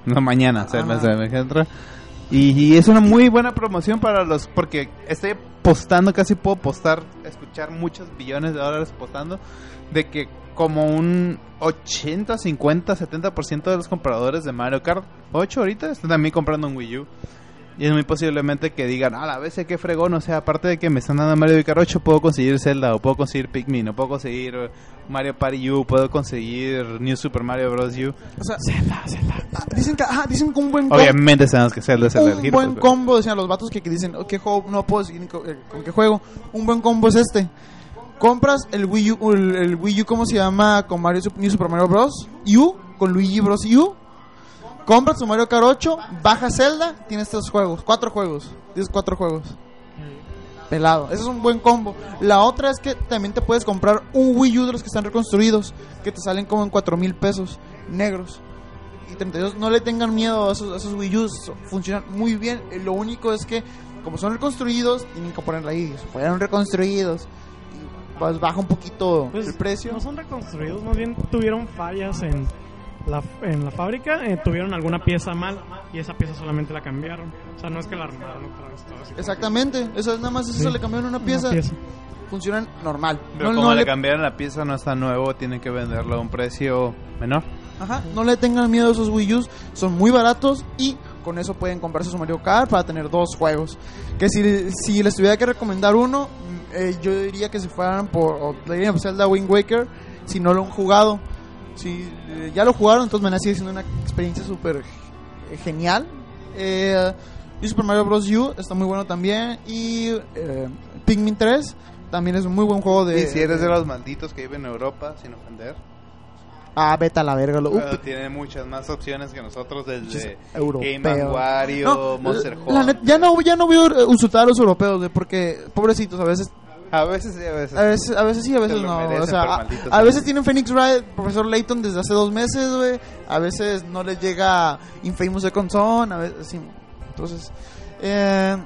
No, mañana, o sea, el mes del mes que entra. Y, y es una muy buena promoción para los... Porque estoy postando, casi puedo postar, escuchar muchos billones de dólares postando, de que como un 80, 50, 70% de los compradores de Mario Kart 8 ahorita están también comprando un Wii U. Y es muy posiblemente que digan, a la vez qué fregón, o sea, aparte de que me están dando Mario Kart 8, puedo conseguir Zelda, o puedo conseguir Pikmin, o puedo conseguir Mario Party U, puedo conseguir New Super Mario Bros. U. o sea, ah, dicen que ah, dicen que un buen combo- Obviamente sabemos que Zelda es el un buen pero- combo, decían los vatos que, que dicen, "Oh, ¿qué juego no puedo seguir eh, con qué juego? Un buen combo es este. compras el Wii U, el, el Wii U, ¿cómo se llama? Con Mario New Super Mario Bros. U, con Luigi Bros. U. Compras tu Mario Kart 8, bajas Zelda, tienes tres juegos, cuatro juegos. Tienes cuatro juegos. Pelado. Ese es un buen combo. La otra es que también te puedes comprar un Wii U de los que están reconstruidos, que te salen como en 4 mil pesos negros. Y 32, no le tengan miedo a esos, a esos Wii U's, funcionan muy bien. Lo único es que, como son reconstruidos, tienen que ponerla ahí. Fueron reconstruidos, y pues baja un poquito Pues, el precio. No son reconstruidos, más bien tuvieron fallas en la, en la fábrica, eh, tuvieron alguna pieza mal y esa pieza solamente la cambiaron. O sea, no es que la armaron otra vez. todo así. Exactamente, eso es nada más eso Sí. le cambiaron una Una pieza, funcionan normal. Pero No- como no le le- cambiaron la pieza, no está nuevo, tienen que venderlo a un precio menor. Ajá, no le tengan miedo a esos Wii U's, son muy baratos y con eso pueden comprarse su Mario Kart para tener dos juegos. Que si, si les tuviera que recomendar uno, mm, eh, yo diría que se fueran por o le diría por Zelda Wind Waker si no lo han jugado. Si eh, ya lo jugaron, entonces me sigue siendo una experiencia súper eh, genial. Eh, y Super Mario Bros. U está muy bueno también. Y eh, Pikmin 3 también es un muy buen juego de. y si eres de los malditos que viven en Europa, sin ofender, Ah, vete a la verga. Lo, pero tiene muchas más opciones que nosotros desde europeo. Game Wario, No, Monster net- ya no ya no voy a insultar a los europeos porque pobrecitos a veces (laughs) A veces sí, a veces. a veces a veces sí a veces Se lo no merecen, o sea a, a veces tienen Phoenix Wright profesor Layton desde hace dos meses güey a veces no les llega Infamous Second Son a veces sí. entonces eh,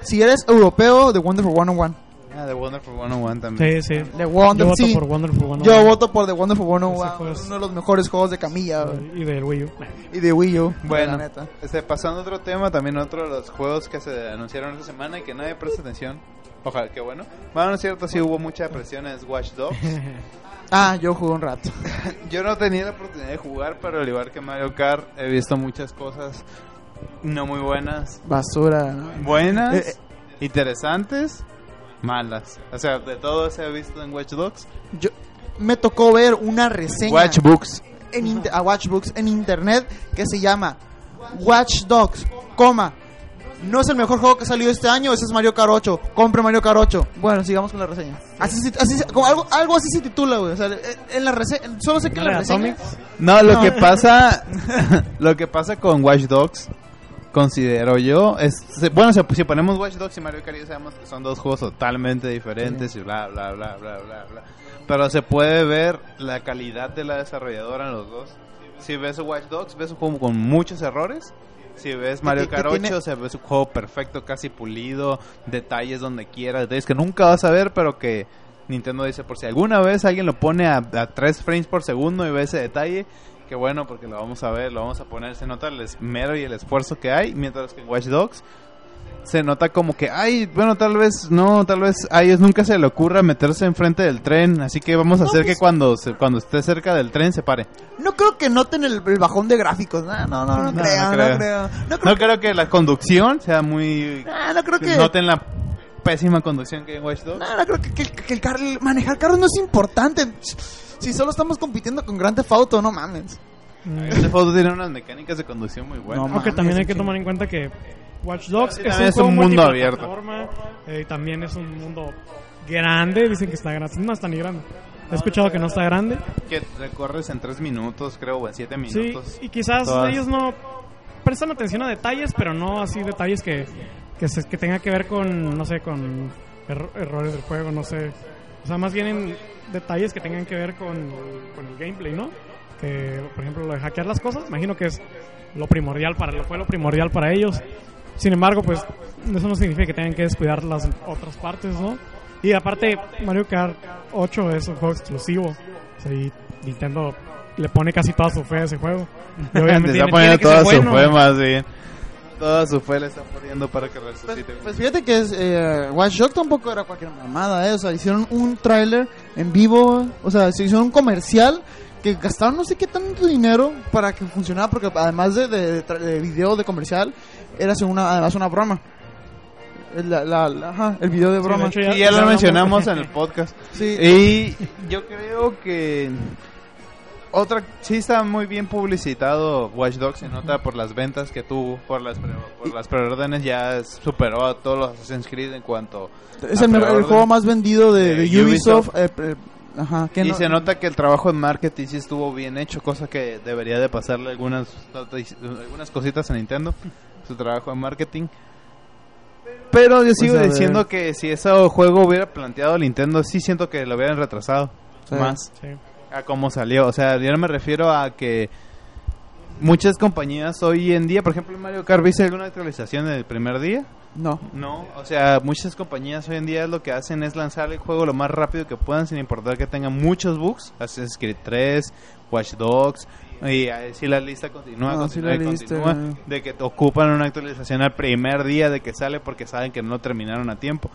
si eres europeo de Wonderful 101 Ah, de Wonderful 101 también. Sí, sí. Yo Wonder voto sí por Wonderful 101. yo voto por The Wonderful Ese 101 juego es- uno de los mejores juegos de Camilla güey, Y del Wii U. y de Wii U Bueno, la neta este, pasando a otro tema, también otro de los juegos que se anunciaron esta semana y que nadie presta atención. Ojalá que bueno. Bueno, no es cierto, sí hubo mucha presión es Watch Dogs. (laughs) ah yo jugué un rato (laughs) Yo no tenía la oportunidad de jugar, pero al igual que Mario Kart, he visto muchas cosas no muy buenas. basura. Buenas, Eh, eh. interesantes, malas. O sea, de todo se ha visto en Watch Dogs. yo me tocó ver una reseña Watch Books. en a Watchbooks en internet que se llama Watch Dogs, coma. No es el mejor juego que ha salido este año, ese es Mario Kart 8. Compre Mario Kart 8. Bueno, sigamos con la reseña. Así, así se- como algo, algo así se titula, güey. O sea, en la reseña, solo sé que ¿No la reseña. No, lo No. que (laughs) pasa, (laughs) lo que pasa con Watch Dogs, considero yo, es, se- bueno, si, si ponemos Watch Dogs y Mario Kart ya sabemos que son dos juegos totalmente diferentes y bla, bla, bla, bla, bla, bla. Pero se puede ver la calidad de la desarrolladora en los dos. Si ves Watch Dogs, ves un juego con muchos errores. Si ves Mario Kart 8, tiene- o sea, un juego perfecto, casi pulido, detalles donde quieras, detalles que nunca vas a ver, pero que Nintendo dice, por si alguna vez alguien lo pone a, a 3 frames por segundo y ve ese detalle, que bueno, porque lo vamos a ver, lo vamos a poner, se nota el esmero y el esfuerzo que hay, mientras que en Watch Dogs se nota como que, ay, bueno, tal vez, no, tal vez a ellos nunca se le ocurra meterse enfrente del tren, así que vamos a No, hacer pues- que cuando, se- cuando esté cerca del tren se pare. No creo que noten el, el bajón de gráficos. No, no, no, no, No, creo, no no creo. creo. No creo, No creo que la conducción sea muy... ah, no creo que. Noten la pésima conducción que hay en Watch Dogs. No, no creo que, que- que el car- manejar carros no es importante. Si solo estamos compitiendo con Grand Theft Auto, no mames. Mm. Este juego tiene unas mecánicas de conducción muy buenas. No, Aunque también hay que tomar en cuenta que Watch Dogs Sí, es un, es un mundo multiplataforma, eh, también es un mundo grande, dicen que está grande, no está ni grande. He escuchado que no está grande. Que recorres en 3 minutos, creo, o en 7 Sí, minutos. y quizás Todas. ellos no prestan atención a detalles, pero no así detalles que que, se, que tenga que ver con, no sé, con erro- errores del juego, no sé. O sea, más bien en detalles que tengan que ver con, con el gameplay, ¿no? Que, por ejemplo, lo de hackear las cosas, imagino que es lo primordial para, lo fue lo primordial para ellos. Sin embargo, pues, eso no significa que tengan que descuidar las otras partes, ¿no? Y aparte, Mario Kart 8 es un juego exclusivo. O sea, y Nintendo le pone casi toda su fe a ese juego. Y (laughs) obviamente Te está poniendo tiene que ser toda su bueno. fe más bien. Toda su fe le está poniendo para que Pues, resucite. pues fíjate que es, eh, Watch Dogs tampoco era cualquier mamada, ¿eh? O sea, hicieron un tráiler en vivo, o sea, se hicieron un comercial que gastaron no sé qué tanto dinero para que funcionara, porque además de, de, de tra- de video de comercial, era una, además una broma. El, la, la- la- ajá, el video de Sí, de broma. Sí, ya, ya lo mencionamos en el (laughs) podcast. Sí. Y yo creo que otra, sí está muy bien publicitado Watch Dogs, se nota por las ventas que tuvo, por las, pre- por las preórdenes, ya superó a todos los Assassin's Creed en cuanto Es a el, juego más vendido de, De de Ubisoft. Ubisoft. eh, eh, ajá, que Y no- se nota que el trabajo en marketing sí estuvo bien hecho, cosa que debería de pasarle algunas, algunas cositas a Nintendo, su trabajo en marketing. Pero yo sigo Pues, ver. diciendo que si ese juego hubiera planteado Nintendo, sí siento que lo hubieran retrasado Sí. más Sí. a cómo salió. O sea, yo no me refiero a que muchas compañías hoy en día, por ejemplo, en Mario Kart, ¿viste alguna actualización del primer día? No. No, o sea, muchas compañías hoy en día lo que hacen es lanzar el juego lo más rápido que puedan sin importar que tengan muchos bugs. Assassin's Creed 3, Watch Dogs, y así la lista continúa, Ah, sí continúa la y lista. continúa, de que ocupan una actualización al primer día de que sale porque saben que no terminaron a tiempo.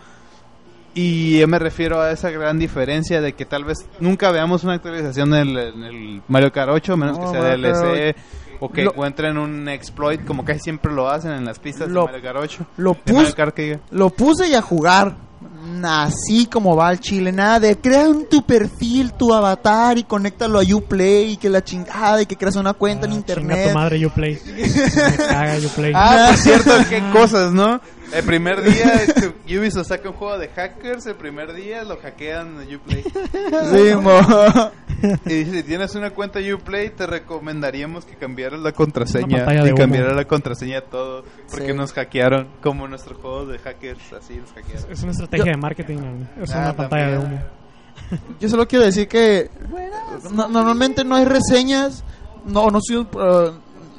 Y yo me refiero a esa gran diferencia de que tal vez nunca veamos una actualización en el, en el Mario Kart 8, a menos No, que sea DLC, o que Lo- encuentren un exploit como casi siempre lo hacen en las pistas Lo- de Mario Kart 8. Lo puse, Mario Kart que diga. lo puse y a jugar. Así como va el chile, nada de crea un tu perfil, tu avatar y conéctalo a Uplay y que la chingada y que creas una cuenta en Ah, Chinga internet. tu madre, Uplay. (laughs) Me caga Uplay. Ah, por (laughs) cierto, qué cosas, ¿no? El primer día este, Ubisoft saca un juego de hackers, el primer día lo hackean en Uplay. Sí, mo. (laughs) Y dice, si tienes una cuenta Uplay, te recomendaríamos que cambiaras la contraseña y cambiaras la contraseña a todo, porque Sí. nos hackearon, como nuestros juegos de hackers, así nos hackearon. Es una estrategia de marketing, ¿no? es Ah, una pantalla de humo. (laughs) Yo solo quiero decir que no- normalmente no hay reseñas, no, no soy, uh,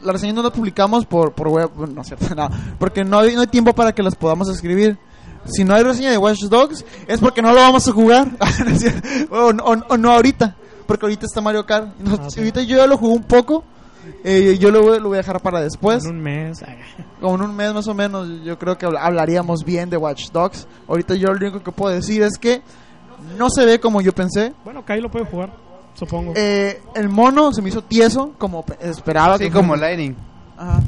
las reseñas no las publicamos por, por web, bueno, no es cierto, no, porque no hay, no hay tiempo para que las podamos escribir. Si no hay reseña de Watch Dogs es porque no lo vamos a jugar, (laughs) o, o- o no ahorita, porque ahorita está Mario Kart. No, Ah, sí. Ahorita yo ya lo jugué un poco, eh, yo lo voy, lo voy a dejar para después. En un mes. ay, Como en un mes más o menos, yo creo que habl- hablaríamos bien de Watch Dogs. Ahorita yo lo único que puedo decir es que no se ve como yo pensé. Bueno, Kai lo puede jugar, supongo. Eh, el mono se me hizo tieso, como pe- esperaba. Así que como fuera. Lightning. Ajá,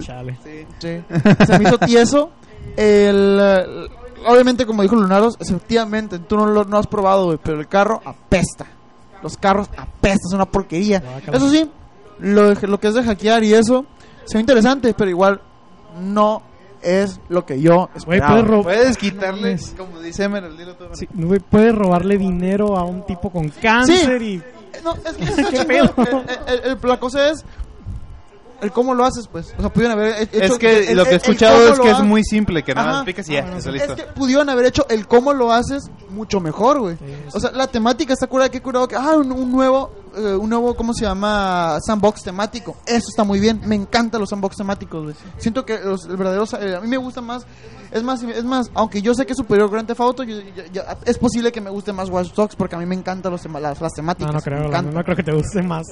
Chale. Sí. sí. Se me hizo tieso. El, obviamente, como dijo Lunaros, efectivamente, tú no lo no has probado, güey, pero el carro apesta. Los carros apestan, es una porquería. Eso sí, lo, de- lo que es de hackear y eso, se ve interesante, pero igual no es lo que yo esperaba. puedes, ro- Puedes quitarle, Mames. como dice Emerald, dilo tú. sí, güey, puedes robarle dinero a un tipo con cáncer y... Eh, No, es que está (laughs) ¿Qué chingón. pedo? El- el- el- la cosa es el cómo lo haces, pues. O sea, pudieron haber he- hecho Es que el- lo que he escuchado es que es muy simple, que nada más picas y ya, sí. listo. Es que pudieron haber hecho el cómo lo haces mucho mejor, güey. Sí, O sea, la temática está curada, que curado que ah, un, un nuevo eh, un nuevo ¿cómo se llama? sandbox temático. Eso está muy bien. Me encantan los sandbox temáticos, güey. Siento que los el verdadero eh, a mí me gusta más es más es más, aunque yo sé que es superior Grand Theft Auto, yo- yo- yo- es posible que me guste más Watch Dogs porque a mí me encantan los tema- las, las temáticas. No, no creo, encantan. no creo que te guste más.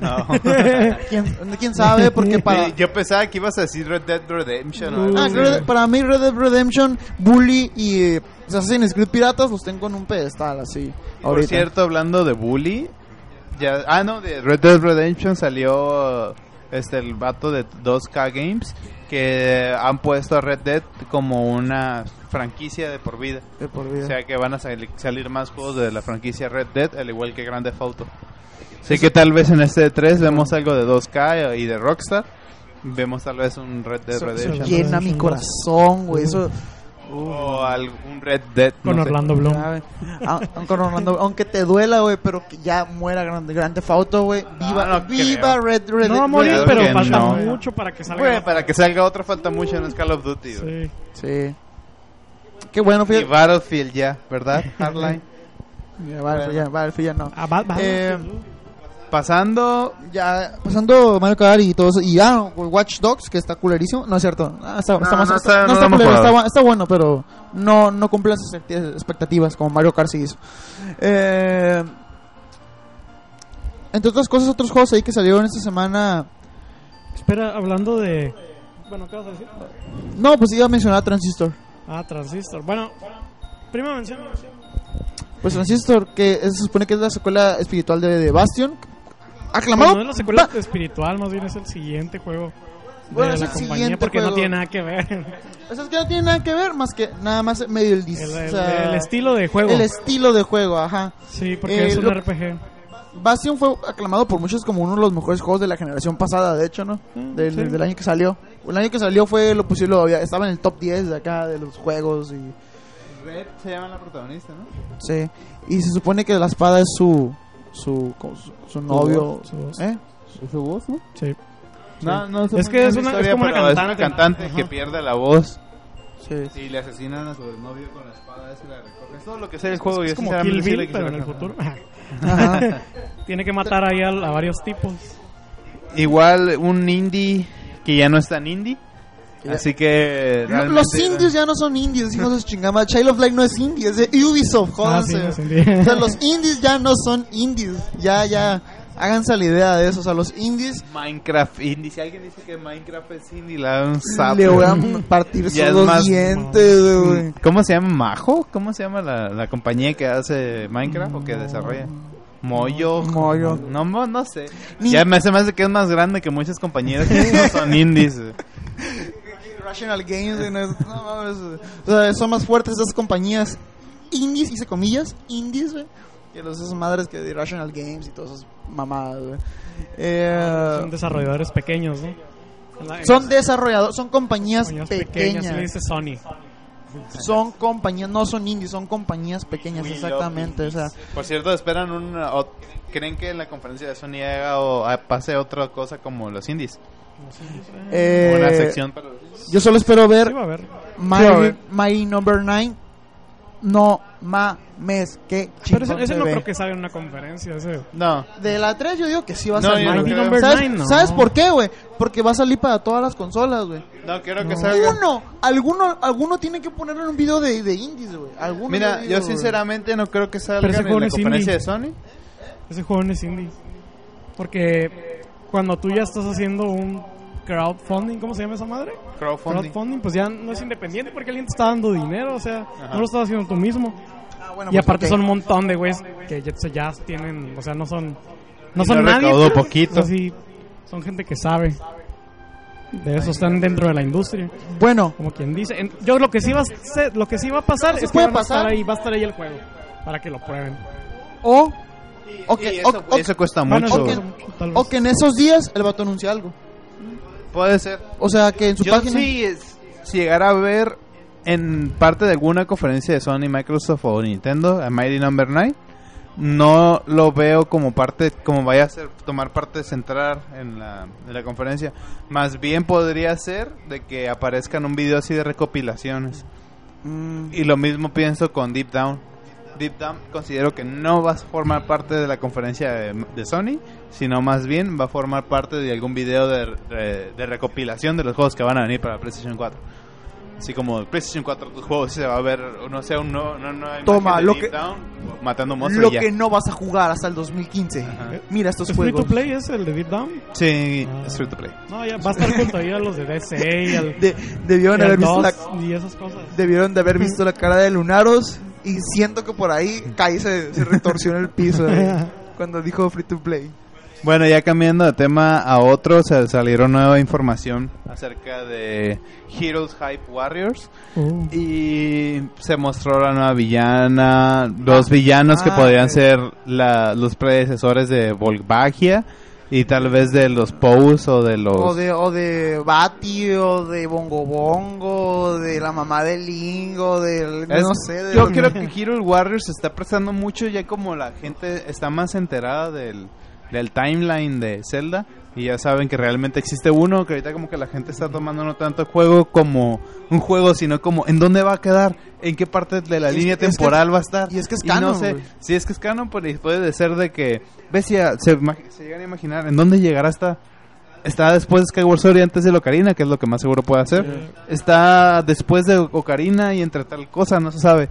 No. (laughs) ¿Quién, quién sabe? Porque para Yo pensaba que ibas a decir Red Dead Redemption. o Ah. Red- para mí Red Dead Redemption, Bully y eh, Assassin's Creed Piratas los tengo en un pedestal así. Por ahorita. cierto, hablando de Bully, ya, ah no, de Red Dead Redemption salió este el vato de 2K Games que han puesto a Red Dead como una franquicia de por vida. De por vida. O sea que van a sali- salir más juegos de la franquicia Red Dead, al igual que Grand Theft Auto. Así que tal vez en este 3 vemos algo de 2K y de Rockstar. Vemos tal vez un Red Dead Redemption. so- Llena mi corazón, güey. Eso. O algún Red Dead. Con no sé. Orlando Bloom. Ah, con Orlando- aunque te duela, güey, pero que ya muera Grande, Grande Auto, güey. Viva, Ah, no viva. Red Red No va a morir, pero falta no. mucho para que salga. Güey, para que salga otro falta mucho en Call of Duty. güey. Sí. Sí. Qué bueno, Y fíjate. Battlefield ya, ¿verdad? Hardline. (laughs) Ya, Battlefield ya, Battlefield ya no. Ah, Eh, Pasando. Ya, pasando Mario Kart y todo eso. Y ya, Watch Dogs, que está culerísimo. No es cierto. Ah, está, está No, más- no está- está- no no está lo hemos culero, jugado. está, bu- está bueno, pero no, no cumple las expectativas como Mario Kart sí hizo. Eh, entre otras cosas, otros juegos ahí que salieron esta semana. Espera, hablando de... Bueno, ¿qué vas a decir? No, pues iba a mencionar Transistor. Ah, Transistor. Bueno, primero menciono... Pues Transistor, que se supone que es la secuela espiritual de, de Bastion. Aclamado. no es la secuela va- espiritual, más bien es el siguiente juego Bueno, es la el compañía siguiente porque no juego. tiene nada que ver. O sea, es que no tiene nada que ver más que nada más medio el, El, el- el estilo de juego. el estilo de juego, ajá. Sí, porque Eh, es un lo- RPG. Bastion fue aclamado por muchos como uno de los mejores juegos de la generación pasada, de hecho, ¿no? Del, sí. del año que salió. El año que salió fue, lo pusieron, estaba en el top 10 de acá de los juegos y... Red se llama la protagonista, ¿no? Sí. Y se supone que la espada es su... Su, su, su novio. su voz. ¿Eh? ¿Es su voz, no? Sí. No, no Es que es una- es como es cantante. que pierde la voz Sí. y le asesinan a su novio con la espada y la recoge. Es todo lo que sé del juego. Es yo como sinceramente Kill Bill, pero en el cantar. futuro. (laughs) Tiene que matar ahí a, a varios tipos. Igual un indie que ya no es tan indie. Así que realmente- los indies ya no son indies, hijos de su chingada. Child of Light no es indie, es de Ubisoft, Ah, sí, jódanse. (laughs) O sea, los indies ya no son indies. Ya, ya, háganse la idea de eso. O sea, los indies Minecraft indie. Si alguien dice que Minecraft es indie, le da un sapo. le voy a partir sus dos más- dientes, güey. ¿Cómo se llama? ¿Majo? ¿Cómo se llama la, la compañía que hace Minecraft o que desarrolla? Moyo. Moyo. No, no, no sé. Ni- Ya me hace más de que es más grande que muchas compañías que (laughs) no son indies. Rational Games, güey, no, es- no mames. O sea, son más fuertes esas compañías indies, hice comillas, indies, güey. Que los esas madres que de Rational Games y todas esas mamadas, güey. Eh, Son desarrolladores pequeños, ¿no? Son desarrolladores, son compañías, compañías pequeñas. pequeñas. Le dice Sony. Son compañías, no son indies, son compañías pequeñas, exactamente. O sea. Por cierto, esperan un... o- ¿Creen que en la conferencia de Sony haga o pase otra cosa como los indies? Eh, Una sección para yo solo espero ver Sí, va a haber. My, Sí, a ver. My Number 9. No mames, qué Pero ese, no creo que salga en una conferencia. Ese. No. De la 3 yo digo que sí va a No, salir. no ¿Sabes, nine, no. ¿Sabes por qué, güey? Porque va a salir para todas las consolas, güey. No, quiero que salga... Uno, alguno, alguno tiene que ponerlo en un video de, de indies, güey. Mira, yo sinceramente no creo que salga en la conferencia indie. de Sony. Ese juego no es indie. Porque cuando tú ya estás haciendo un crowdfunding, ¿cómo se llama esa madre? Crowdfunding. Crowdfunding, pues ya no es independiente porque alguien te está dando dinero, o sea, Ajá. no lo estás haciendo tú mismo. Ah, bueno, y pues, aparte son un montón de güeyes que ya, ya tienen, o sea, no son no son no nadie. pues. (laughs) poquito. O sea, sí, son gente que sabe. De eso están dentro de la industria, Bueno, como quien dice. En- Yo lo que sí va a ser- lo que sí va a pasar ¿Se es que puede van a estar pasar? ahí, va a estar ahí el juego para que lo prueben. o. O que, eso, o- o- eso cuesta mucho. o que en esos días el vato anuncie algo. Puede ser. O sea, que en su Yo página. sí, es- si llegara a ver en parte de alguna conferencia de Sony, Microsoft o Nintendo, a Mighty Number 9, no lo veo como parte, como vaya a ser, tomar parte central en la, en la conferencia. Más bien podría ser de que aparezca en un video así de recopilaciones. Mm, Y lo mismo pienso con Deep Down. Deep Down considero que no va a formar parte de la conferencia de, de Sony, sino más bien va a formar parte de algún video de, de- de recopilación de los juegos que van a venir para PlayStation 4. Así como PlayStation 4, tus juegos se va a ver, no sé, un no, no, no Toma, lo Deep que- Down matando monstruos lo y ya. que no vas a jugar hasta el 2015. Ajá. Mira estos ¿Es free juegos. to play es el de Deep Down? Sí, Ah. es free to play. No, ya va a estar junto ahí a los de DC y al, De- debieron, y haber visto la, 2 y esas cosas. debieron de haber visto la cara de Lunaros y siento que por ahí Kai se, se retorció en el piso eh, (laughs) cuando dijo free to play. Bueno, ya cambiando de tema a otro, se salieron nueva información acerca de Heroes Hype Warriors. Uh. Y se mostró la nueva villana, los villanos que ah, podrían ser la- los predecesores de Volvagia y tal vez de los Pous o de los... O de, o de Bati, o de Bongo Bongo, o de la mamá de Lingo, del. Es- no sé. De yo creo que Hero Warriors se está prestando mucho ya como la gente está más enterada del, del timeline de Zelda y ya saben que realmente existe uno, que ahorita como que la gente está tomando no tanto el juego como un juego, sino como en dónde va a quedar, en qué parte de la Y es línea que- es que- temporal va a estar. y es que es no canon, sé, si es que es canon, pues puede de ser de que, ves, ya se, llegan a imaginar en dónde llegará hasta... Está después de Skyward Sword y antes de Ocarina, que es lo que más seguro puede hacer. Está después de Ocarina y entre tal cosa, no se sabe.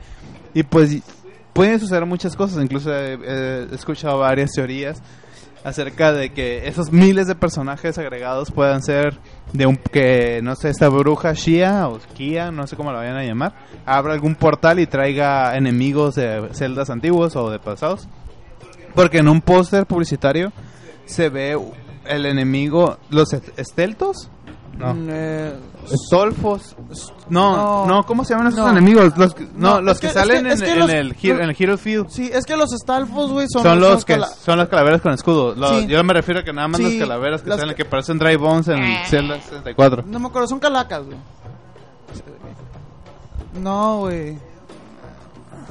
Y pues pueden suceder muchas cosas, incluso he, he escuchado varias teorías acerca de que esos miles de personajes agregados puedan ser de un que no sé esta bruja Shia o Kia, no sé cómo la vayan a llamar, abra algún portal y traiga enemigos de celdas antiguos o de pasados. Porque en un póster publicitario se ve el enemigo, los est- esteltos, No. Mm, eh, Stolfos. No, No. no, ¿cómo se llaman esos No. enemigos? Los, que- no, No, los es que, que- salen es que- en, es que en los- el, Hero- los- en el Hero Field. sí, es que los Stalfos, güey, son, Son los que cala- son las calaveras con escudo. Lo- Sí. Yo me refiero a que nada más Sí, las calaveras que las salen que- que parecen dry bones en Zelda 64. No me acuerdo, son calacas, güey. No, güey.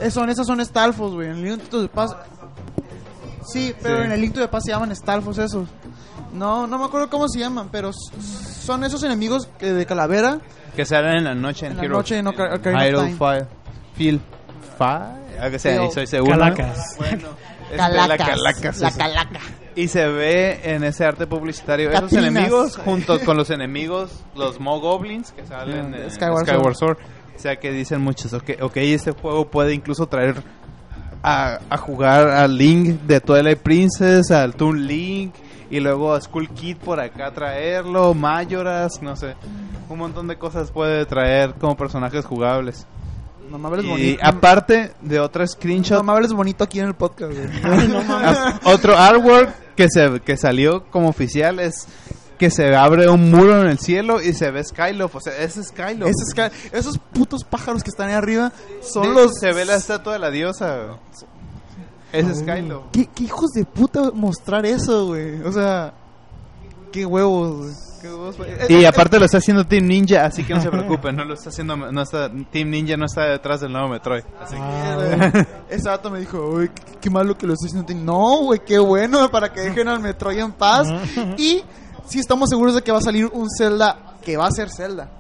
Eh, Son, esas son Stalfos, güey. En el Link to the Past... Sí, pero Sí. en el Link to the Past se llaman Stalfos esos. No, no me acuerdo cómo se llaman, pero son esos enemigos que de calavera Que salen en la noche en, en la Hero noche en Ocar- Ocarina of Time. Fire. Algo así, Field. soy seguro. Calacas. (laughs) Bueno, este, la calacas. La calaca. Y se ve en ese arte publicitario esos enemigos junto con los enemigos, los Mogoblins que salen Mm, en Skyward Skyward, Sword. O sea que dicen muchos, ok, ok, este juego puede incluso traer a, a jugar a Link de Twilight Princess, al Toon Link y luego a Skull Kid por acá traerlo, Majoras, no sé. Un montón de cosas puede traer como personajes jugables. No me hables Y bonito. aparte de otro screenshot No me hables bonito aquí en el podcast, güey. (laughs) Ah, Otro artwork que se que salió como oficial es que se abre un muro en el cielo y se ve Skyloft, o sea, ese es Skyloft. Es ca- esos putos pájaros que están ahí arriba son los... se ve la estatua de la diosa. Ese es Skyloft. ¿Qué, qué hijos de puta mostrar eso, güey? O sea, qué huevos. Qué Y aparte lo está haciendo Team Ninja, así que no se preocupen, no lo está haciendo no está Team Ninja no está detrás del nuevo Metroid. Así que Ah, eh, Ese vato me dijo, uy, qué, qué malo que lo estoy haciendo. No, güey, qué bueno para que dejen al Metroid en paz. Y sí estamos seguros de que va a salir un Zelda que va a ser Zelda.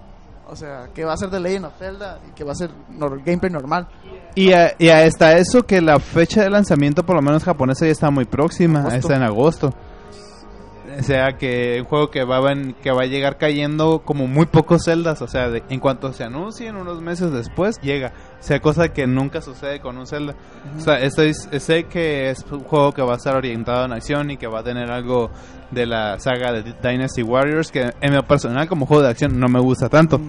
O sea, que va a ser de Legend of Zelda y que va a ser nor- gameplay normal. Y, a- y hasta eso que la fecha de lanzamiento por lo menos japonesa ya está muy próxima, Agosto. está en agosto. O sea que un juego que va, a que va a llegar cayendo como muy pocos celdas, o sea, de- en cuanto se anuncien unos meses después, llega. Sea, cosa que nunca sucede con un Zelda. O sea, estoy, sé que es un juego que va a estar orientado en acción y que va a tener algo de la saga de Dynasty Warriors, que en mi personal como juego de acción no me gusta tanto.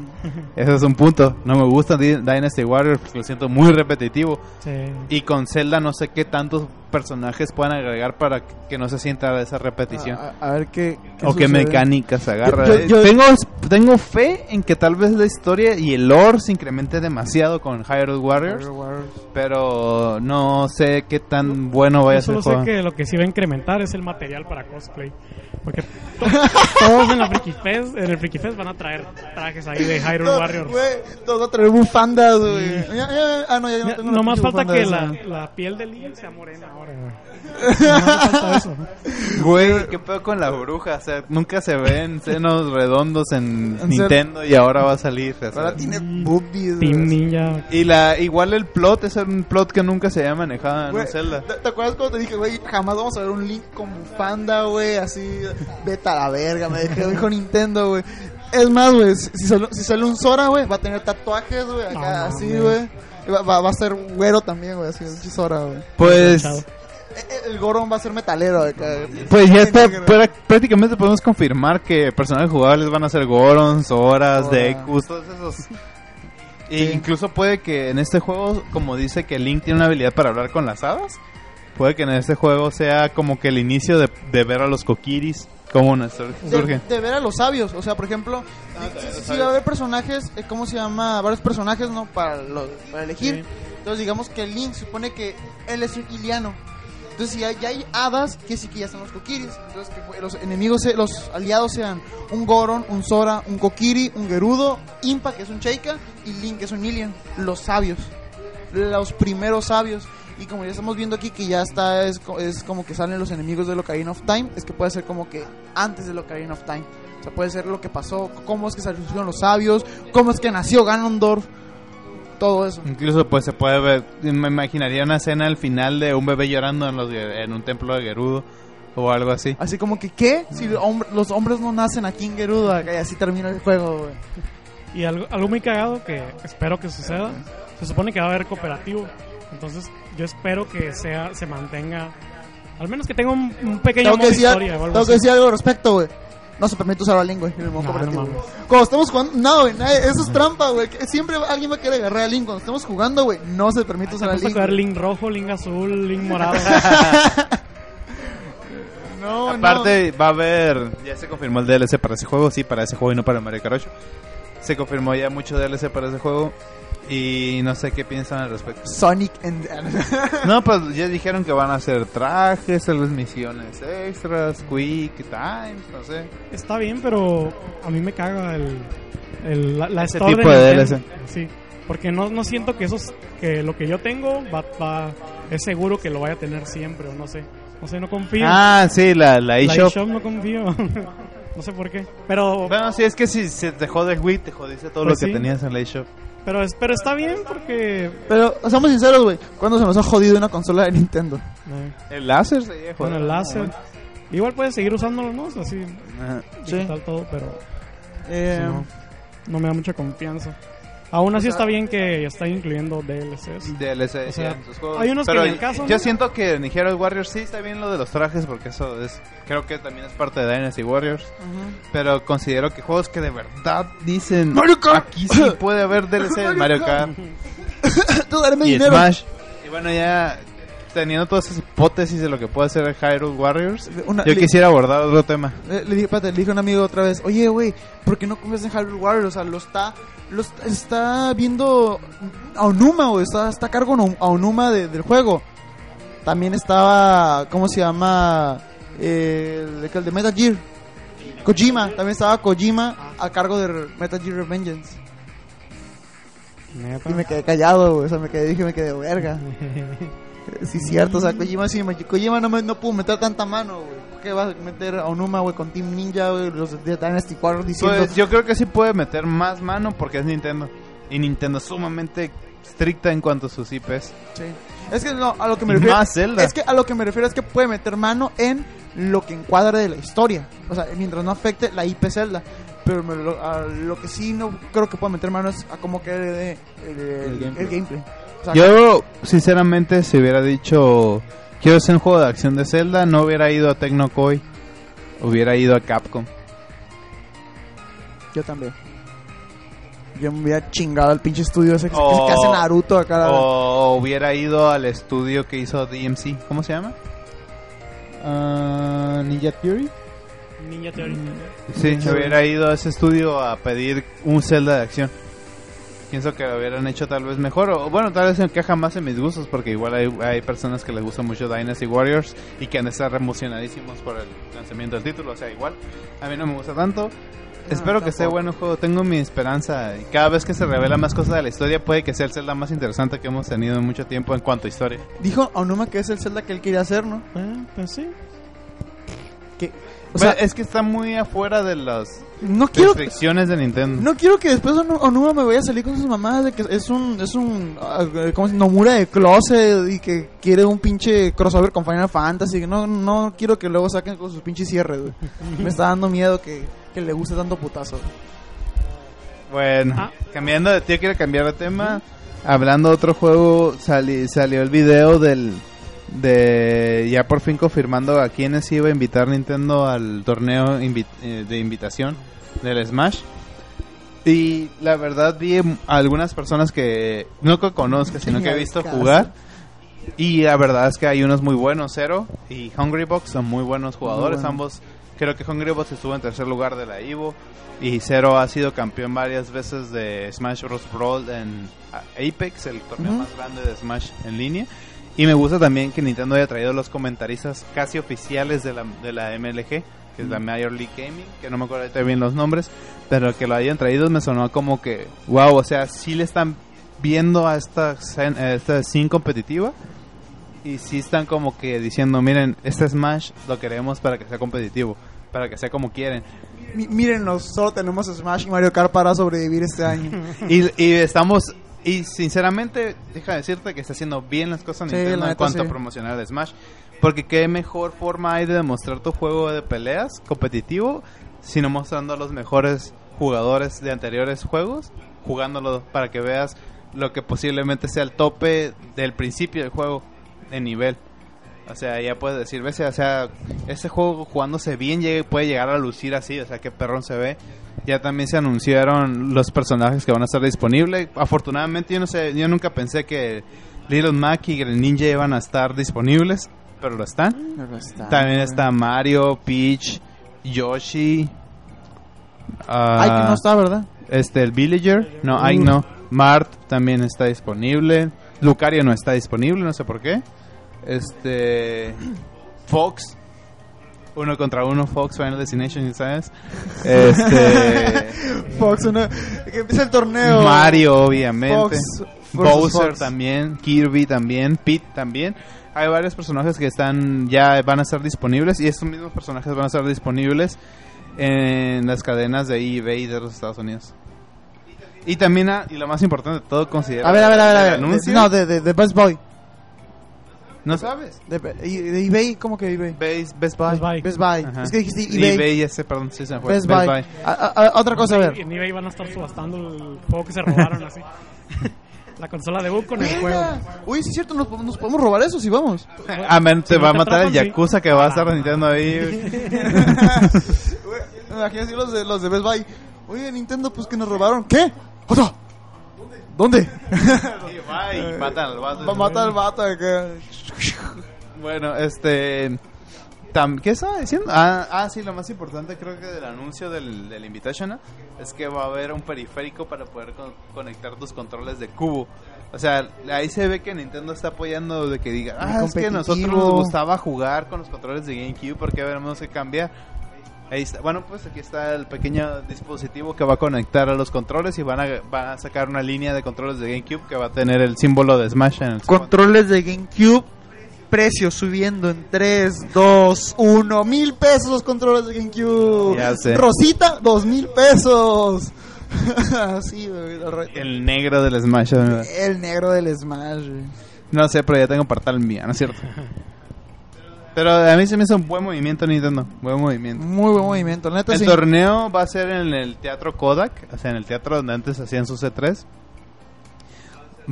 Ese es un punto. No me gusta Dynasty Warriors porque lo siento muy repetitivo. sí. Y con Zelda no sé qué tantos personajes puedan agregar para que no se sienta esa repetición. A, a- a ver qué, qué o qué sucede. mecánicas agarra. Yo- yo- yo- tengo, tengo fe en que tal vez la historia y el lore se incremente demasiado con Hyrule Warriors, pero no sé qué tan bueno vaya a ser solo sé juego. que lo que sí va a incrementar es el material para cosplay. Porque to- (laughs) todos en la Friki Fest, en el Friki Fest van a traer trajes ahí de Hyrule No, Warriors. Todos van a traer bufandas, güey. Ya- Ah, no, ya, ya no tengo pinche falta que la, la piel de Link sea morena ahora, güey. (laughs) Nomás falta eso. Güey, qué pedo con la bruja, o sea, nunca se ven senos redondos en En Nintendo y ahora va a salir. o sea. Ahora tiene boobies, Team. Ninja. Y la igual el plot es un plot que nunca se había manejado en un Zelda. ¿te, te acuerdas cuando te dije, güey, jamás vamos a ver un Link con bufanda, güey, así, vete a la verga, me dejó, dijo Nintendo, güey. Es más, güey, si, si sale, si sale un Sora, güey, va a tener tatuajes, güey, acá, No, no, así, güey. Va, va, va a ser güero también, güey, así, un Sora, güey. Pues Chao. El, Goron va a ser metalero, acá. pues ya está prácticamente podemos confirmar que personajes jugables van a ser Gorons, Horas. Dekus, todos esos. E incluso puede que en este juego, como dice que Link tiene una habilidad para hablar con las hadas, puede que en este juego sea como que el inicio de, de ver a los Kokiris como sur- de, ver a los sabios. O sea, por ejemplo, si, si va a haber personajes, eh, ¿cómo se llama? Varios personajes, ¿no? Para, los- para elegir. Sí. Entonces, digamos que Link supone que él es un iliano. Entonces, si ya, ya hay hadas, que sí que ya son los Kokiris. Entonces, que los enemigos, se- los aliados sean un Goron, un Sora, un Kokiri, un Gerudo, Impa, que es un Sheikah, y Link, que es un Ilian. Los sabios. Los primeros sabios. Y como ya estamos viendo aquí que ya está, es, es como que salen los enemigos de Ocarina of Time, es que puede ser como que antes de Ocarina of Time. O sea, puede ser lo que pasó, cómo es que salieron los sabios, cómo es que nació Ganondorf, todo eso. Incluso pues se puede ver, me imaginaría una escena al final de un bebé llorando en, los, en un templo de Gerudo o algo así. Así como que, ¿qué? Si los hombre- los hombres no nacen aquí en Gerudo, y así termina el juego, güey. Y algo, algo muy cagado que espero que suceda, se supone que va a haber cooperativo. Entonces yo espero que sea se mantenga, al menos que tenga un, un pequeño Tengo que, modo decir, historia o algo tengo que así. decir algo al respecto, güey. No se permite usar a Link, güey, en el modo No, cooperativo. no. Cuando estamos jugando, no, güey, eso es trampa, güey. Siempre alguien va a querer agarrar a Link. Cuando estemos jugando, güey, no se permite usar a Vamos a Link. rojo, link azul, link morado. (laughs) No, No, Aparte, va a haber. Ya se confirmó el DLC para ese juego, sí, para ese juego y no para Mario Kart 8. Se confirmó ya mucho DLC para ese juego. Y no sé qué piensan al respecto. Sonic and... (laughs) No, pues ya dijeron que van a hacer trajes, tal vez misiones extras, quick times, no sé. Está bien, pero a mí me caga el, el- la, la Ese store tipo de. DLC. Sí, porque no, no siento que esos que lo que yo tengo va, va es seguro que lo vaya a tener siempre o no sé. No sé, no confío. Ah, sí, la, la la eShop. eShop no confío. (laughs) no sé por qué. Pero Bueno, sí, es que si se te jode el Wii, te jodiste todo Pues lo que sí. tenías en la eShop. Pero es- pero está bien porque Pero, seamos sinceros, güey. ¿Cuándo se nos ha jodido una consola de Nintendo? eh, El láser se llega a con el láser igual puedes seguir usándolo, ¿no? Así Ajá. Sí. digital todo, pero Eh, no, no me da mucha confianza. Aún así O sea- está bien que están incluyendo DLCs. DLC, O sea, sí, en sus juegos. hay unos que Pero ni al caso, Yo ¿no? siento que en Hero Warriors sí está bien lo de los trajes, porque eso es. Creo que también es parte de Dynasty Warriors. Pero considero que juegos que de verdad dicen. Mario Kart. Aquí sí puede haber DLC de (laughs) Mario Kart (laughs) Tú dame y dinero. Smash. Y bueno, ya teniendo todas esas hipótesis de lo que puede ser Hyrule Warriors, Una- yo quisiera abordar otro tema. Eh, le dije, espérate, le dije a un amigo otra vez, oye, güey, ¿por qué no confías en Hyrule Warriors? O sea, lo está, lo est- está viendo a Onuma, güey, está, está a cargo a Onuma de- del juego. También estaba, ¿cómo se llama? Eh, el, de Metal Gear. Kojima, también estaba Kojima a cargo de Metal Gear Revengeance. Neta. Y me quedé callado, o sea, me quedé, dije, me quedé verga. (laughs) Sí, cierto, o sea, Kojima sí, Kojima no, me, no pudo meter tanta mano, güey. ¿Por qué vas a meter a Onuma, güey, con Team Ninja, güey, los de Dynasty Warriors diciendo... Pues yo creo que sí puede meter más mano porque es Nintendo. Y Nintendo es sumamente estricta en cuanto a sus IPs. Sí. Es que no, a lo que me Y refiero. más Zelda. Es que a lo que me refiero es que puede meter mano en lo que encuadre de la historia. O sea, mientras no afecte la IP Zelda. Pero me lo, a lo que sí no creo que pueda meter mano es a cómo quede el, el- el gameplay. gameplay. O sea, Yo, sinceramente, si hubiera dicho quiero hacer un juego de acción de Zelda, no hubiera ido a Tecnocoy, hubiera ido a Capcom. yo también. Yo me hubiera chingado al pinche estudio ese que, O- que hace Naruto acá. O hubiera ido al estudio que hizo DMC. ¿Cómo se llama? Ah, Ninja Theory. Ninja Theory. Sí, hubiera ido a ese estudio a pedir un Zelda de acción. Pienso que lo hubieran hecho tal vez mejor. O bueno, tal vez encaja más en mis gustos. Porque igual hay, hay personas que les gusta mucho Dynasty Warriors. Y que han de estar emocionadísimos por el lanzamiento del título. O sea, igual. A mí no me gusta tanto. Espero que bueno el juego. Tengo mi esperanza. Y cada vez que se revela más cosas de la historia, puede que sea el Zelda más interesante que hemos tenido en mucho tiempo en cuanto a historia. Dijo Onuma que es el Zelda que él quería hacer, ¿no? Eh, pues sí. O sea, es que está muy afuera de las no quiero restricciones de Nintendo. No quiero que después Onu- Onuma me vaya a salir con sus mamadas de que es un, es un, ah, ¿cómo se dice? Nomura de closet y que quiere un pinche crossover con Final Fantasy. No, no quiero que luego saquen con sus pinches cierres, güey. (laughs) Me está dando miedo que, que le guste tanto putazo. Bueno, Ah. cambiando de tío, quiero cambiar de tema. Hablando de otro juego, sali- salió el video del de ya por fin confirmando a quienes iba a invitar Nintendo al torneo invi- eh, de invitación del Smash. Y la verdad vi a algunas personas que no que conozco, sino que he visto jugar. Y la verdad es que hay unos muy buenos, Zero y Hungry Box son muy buenos jugadores. bueno. Ambos, creo que Hungry Box estuvo en tercer lugar de la Evo. Y Zero ha sido campeón varias veces de Smash Bros. Brawl en Apex, el torneo más grande de Smash en línea. Y me gusta también que Nintendo haya traído los comentaristas casi oficiales de la, de la MLG, que es la Major League Gaming, que no me acuerdo ahorita bien los nombres, pero que lo hayan traído me sonó como que, wow, o sea, sí le están viendo a esta, a esta scene competitiva y sí están como que diciendo, miren, este Smash lo queremos para que sea competitivo, para que sea como quieren. Mírenos, solo tenemos Smash y Mario Kart para sobrevivir este año. (laughs) y, y estamos y sinceramente deja decirte que está haciendo bien las cosas Sí, Nintendo la en cuanto sí. a promocionar el Smash porque qué mejor forma hay de demostrar tu juego de peleas competitivo sino mostrando a los mejores jugadores de anteriores juegos jugándolo para que veas lo que posiblemente sea el tope del principio del juego de nivel o sea, ya puedes decir, ves, o sea, este juego jugándose bien puede llegar a lucir así, o sea, qué perrón se ve. Ya también se anunciaron los personajes que van a estar disponibles. Afortunadamente yo no sé, yo nunca pensé que Little Mac y Greninja iban a estar disponibles. pero lo están. También está Mario, Peach, Yoshi. ah, Ay, que no está, ¿verdad? Este, el Villager. No, Uh. Ike no. Mart también está disponible. Lucario no está disponible, no sé por qué. Este. Fox. Uno contra uno, Fox Final Destination, ¿sabes? Este. (laughs) Fox, que empieza el torneo. Mario, obviamente. Fox Bowser Fox. también. Kirby también. Pete también. Hay varios personajes que están ya van a estar disponibles y estos mismos personajes van a estar disponibles en las cadenas de eBay de los Estados Unidos. Y también, ah, y lo más importante de todo, considera A ver, a ver, a ver. A ver. no, de, de, de Best Boy. ¿No sabes? De, de eBay, ¿cómo que eBay? Best, Best Buy. Best Buy. Best Buy. Es que dijiste eBay. eBay, ese, perdón, sí se me fue. Best, Buy. A- a- a- otra cosa, a ver. En eBay van a estar subastando el juego que se robaron así. (laughs) La consola de Book con el juego. Uy, sí es cierto, nos, nos podemos robar eso si vamos. A ver, te va a matar el. Yakuza que va a estar Nintendo ahí. (laughs) (laughs) Imagínate los de, los de Best Buy. Oye, Nintendo, pues que nos robaron. ¿Qué? ¡Otra! ¿Dónde? Va y matan al vato. Va a matar al vato. Bueno, este... ¿Qué estaba diciendo? Ah, ah, sí, lo más importante creo que del anuncio del, del Invitational es que va a haber un periférico para poder con- conectar tus controles de cubo. O sea, ahí se ve que Nintendo está apoyando de que diga, ah, es que a nosotros nos gustaba jugar con los controles de GameCube porque veremos que cambia. Ahí está. Bueno, pues aquí está el pequeño dispositivo que va a conectar a los controles y van a, van a sacar una línea de controles de GameCube que va a tener el símbolo de Smash en el Controles de GameCube. Precio subiendo en 3, 2, 1. Mil pesos los controles de GameCube. Ya sé. Rosita, dos mil pesos. (laughs) Así, güey. el negro del Smash. ¿verdad? El negro del Smash. No sé, pero ya tengo para tal mía, ¿no es cierto? (laughs) Pero a mí se me hizo un buen movimiento Nintendo. Buen movimiento. Muy buen movimiento. Neta, El sí. torneo va a ser en el Teatro Kodak, o sea, en el teatro donde antes hacían sus C3.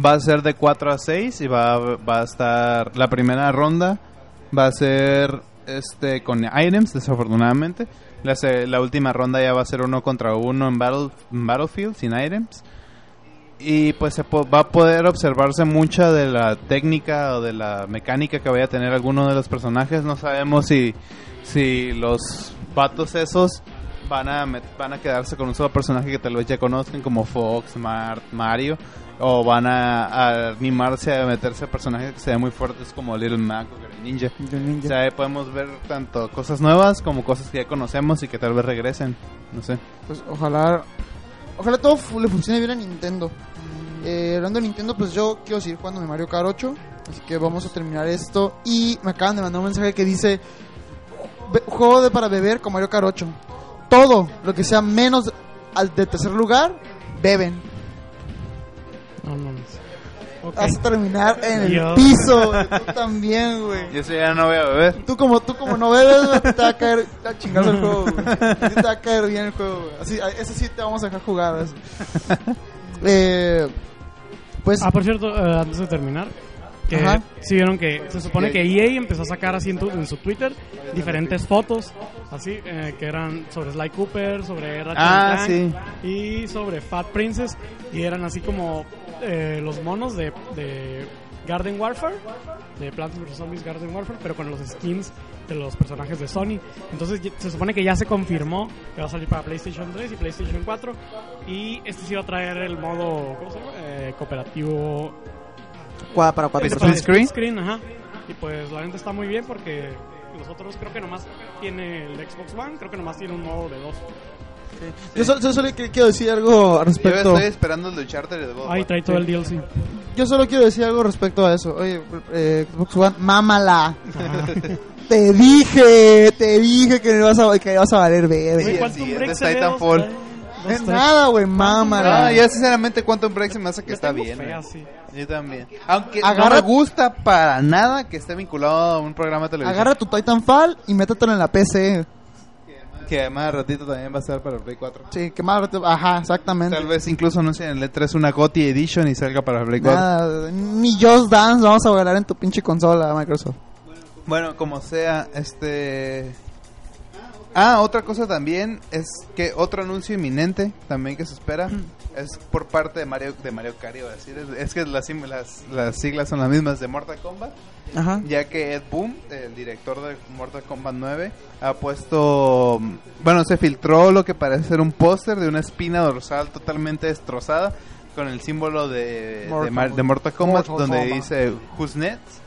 Va a ser de 4 a 6 y va, va a estar la primera ronda va a ser este con items desafortunadamente. La, la última ronda ya va a ser uno contra uno en, battle, en Battlefield sin items. Y pues se po- va a poder observarse mucha de la técnica o de la mecánica que vaya a tener alguno de los personajes. No sabemos si, si los vatos esos van a, van a quedarse con un solo personaje que tal vez ya conozcan como Fox, Mart, Mario. O van a, a animarse a meterse a personajes que sean muy fuertes como Little Mac o Great Ninja. Ninja. O sea, ahí podemos ver tanto cosas nuevas como cosas que ya conocemos y que tal vez regresen. No sé. Pues ojalá. Ojalá todo le funcione bien a Nintendo. Eh, hablando de Nintendo, pues yo quiero seguir jugando mi Mario Kart 8. Así que vamos a terminar esto. Y me acaban de mandar un mensaje que dice: "Be- Juego de para beber con Mario Kart 8. Todo lo que sea menos al de tercer lugar, beben. No, no, no. Ok. Vas a terminar en el Dios. piso. güey. Tú también, güey. Yo eso ya no voy a beber. Tú como, tú como no bebes, güey, te va a caer (laughs) a chingar el juego, güey. Te va a caer bien el juego, güey. Así, eso sí te vamos a dejar jugar. así. (laughs) Eh, pues, Ah, por cierto, eh, antes de terminar, que Ajá. sí vieron que se supone que EA empezó a sacar así en, tu- en su Twitter diferentes fotos, así, eh, que eran sobre Sly Cooper, sobre Ratchet Ah, Clank sí. y sobre Fat Princess, y eran así como eh, los monos de, de Garden Warfare, de Plants vs. Zombies Garden Warfare, pero con los skins de los personajes de Sony. Entonces se supone que ya se confirmó que va a salir para PlayStation 3 y PlayStation 4. Y este sí va a traer el modo ¿cómo se llama? Eh, cooperativo para cuatro Split screen. screen, ajá. Y pues la gente está muy bien porque los otros creo que nomás tiene el Xbox One, creo que nomás tiene un modo de dos. Yo solo, yo solo quiero decir algo al Yo respecto. estoy esperando el de Uncharted y de God of Ahí War. trae todo el DLC. Yo solo quiero decir algo respecto a eso. Oye, eh, Xbox One, mámala. (laughs) te dije, te dije que ibas a, que ibas a valer Güey, bebé. el Quantum siguiente Break es se ve Titanfall. dos, dos, es nada, güey, mámala. Ah, ya sinceramente Quantum Break se me hace que Yo está tengo bien. fe eh. así. Yo también. Aunque Agarra- no me gusta para nada que esté vinculado a un programa de televisión. Agarra tu Titanfall y métetelo en la PC. Que además de ratito también va a estar para el Play 4. Sí, que más rato- Ajá, exactamente. Tal vez incluso anuncien en el E3 una GOTY Edition y salga para el Play 4. Nada, ni Just Dance vamos a regalar en tu pinche consola, Microsoft. Bueno, como sea, este... Ah, otra cosa también es que otro anuncio inminente también que se espera es por parte de Mario de Mario Kart, iba a decir. Es, es que las, sim- las, las siglas son las mismas de Mortal Kombat, Ajá. ya que Ed Boon, el director de Mortal Kombat 9, ha puesto, bueno, se filtró lo que parece ser un póster de una espina dorsal totalmente destrozada con el símbolo de de Mortal- Mar- de Mortal Kombat Mortal donde Kombat. dice Who's Next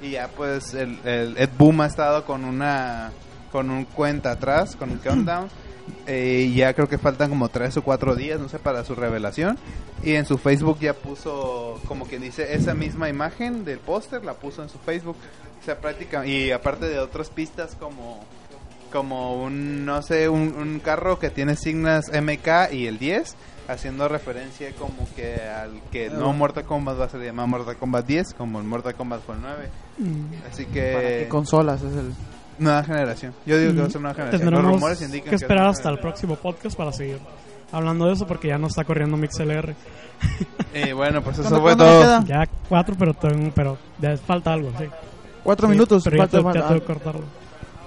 y ya pues el, el Ed Boom ha estado con una con un cuenta atrás con un countdown eh, y ya creo que faltan como tres o cuatro días no sé para su revelación y en su Facebook ya puso como quien dice esa misma imagen del póster la puso en su Facebook o sea práctica y aparte de otras pistas como como un no sé un, un carro que tiene signas MK y el 10 haciendo referencia como que al que no Ah. Mortal Kombat va a ser llamado Mortal Kombat 10 como el Mortal Kombat fue el 9 Mm. así ¿Para que qué consolas es el nueva generación yo digo que va a ser nueva generación los Tendremos rumores indican que que es esperar nueva hasta el próximo podcast para seguir hablando de eso porque ya no está corriendo MixLR. y bueno pues eso ¿Cuándo- fue todo? Ya cuatro, pero, tengo- pero ya falta algo, sí. Cuatro Sí, minutos. Pero ya falta ya tengo que cortarlo.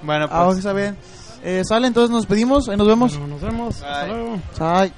bueno Ah, pues está bien. Eh, sale, entonces nos pedimos. Ahí nos vemos. Bueno, nos vemos. Hasta Bye. luego. Bye.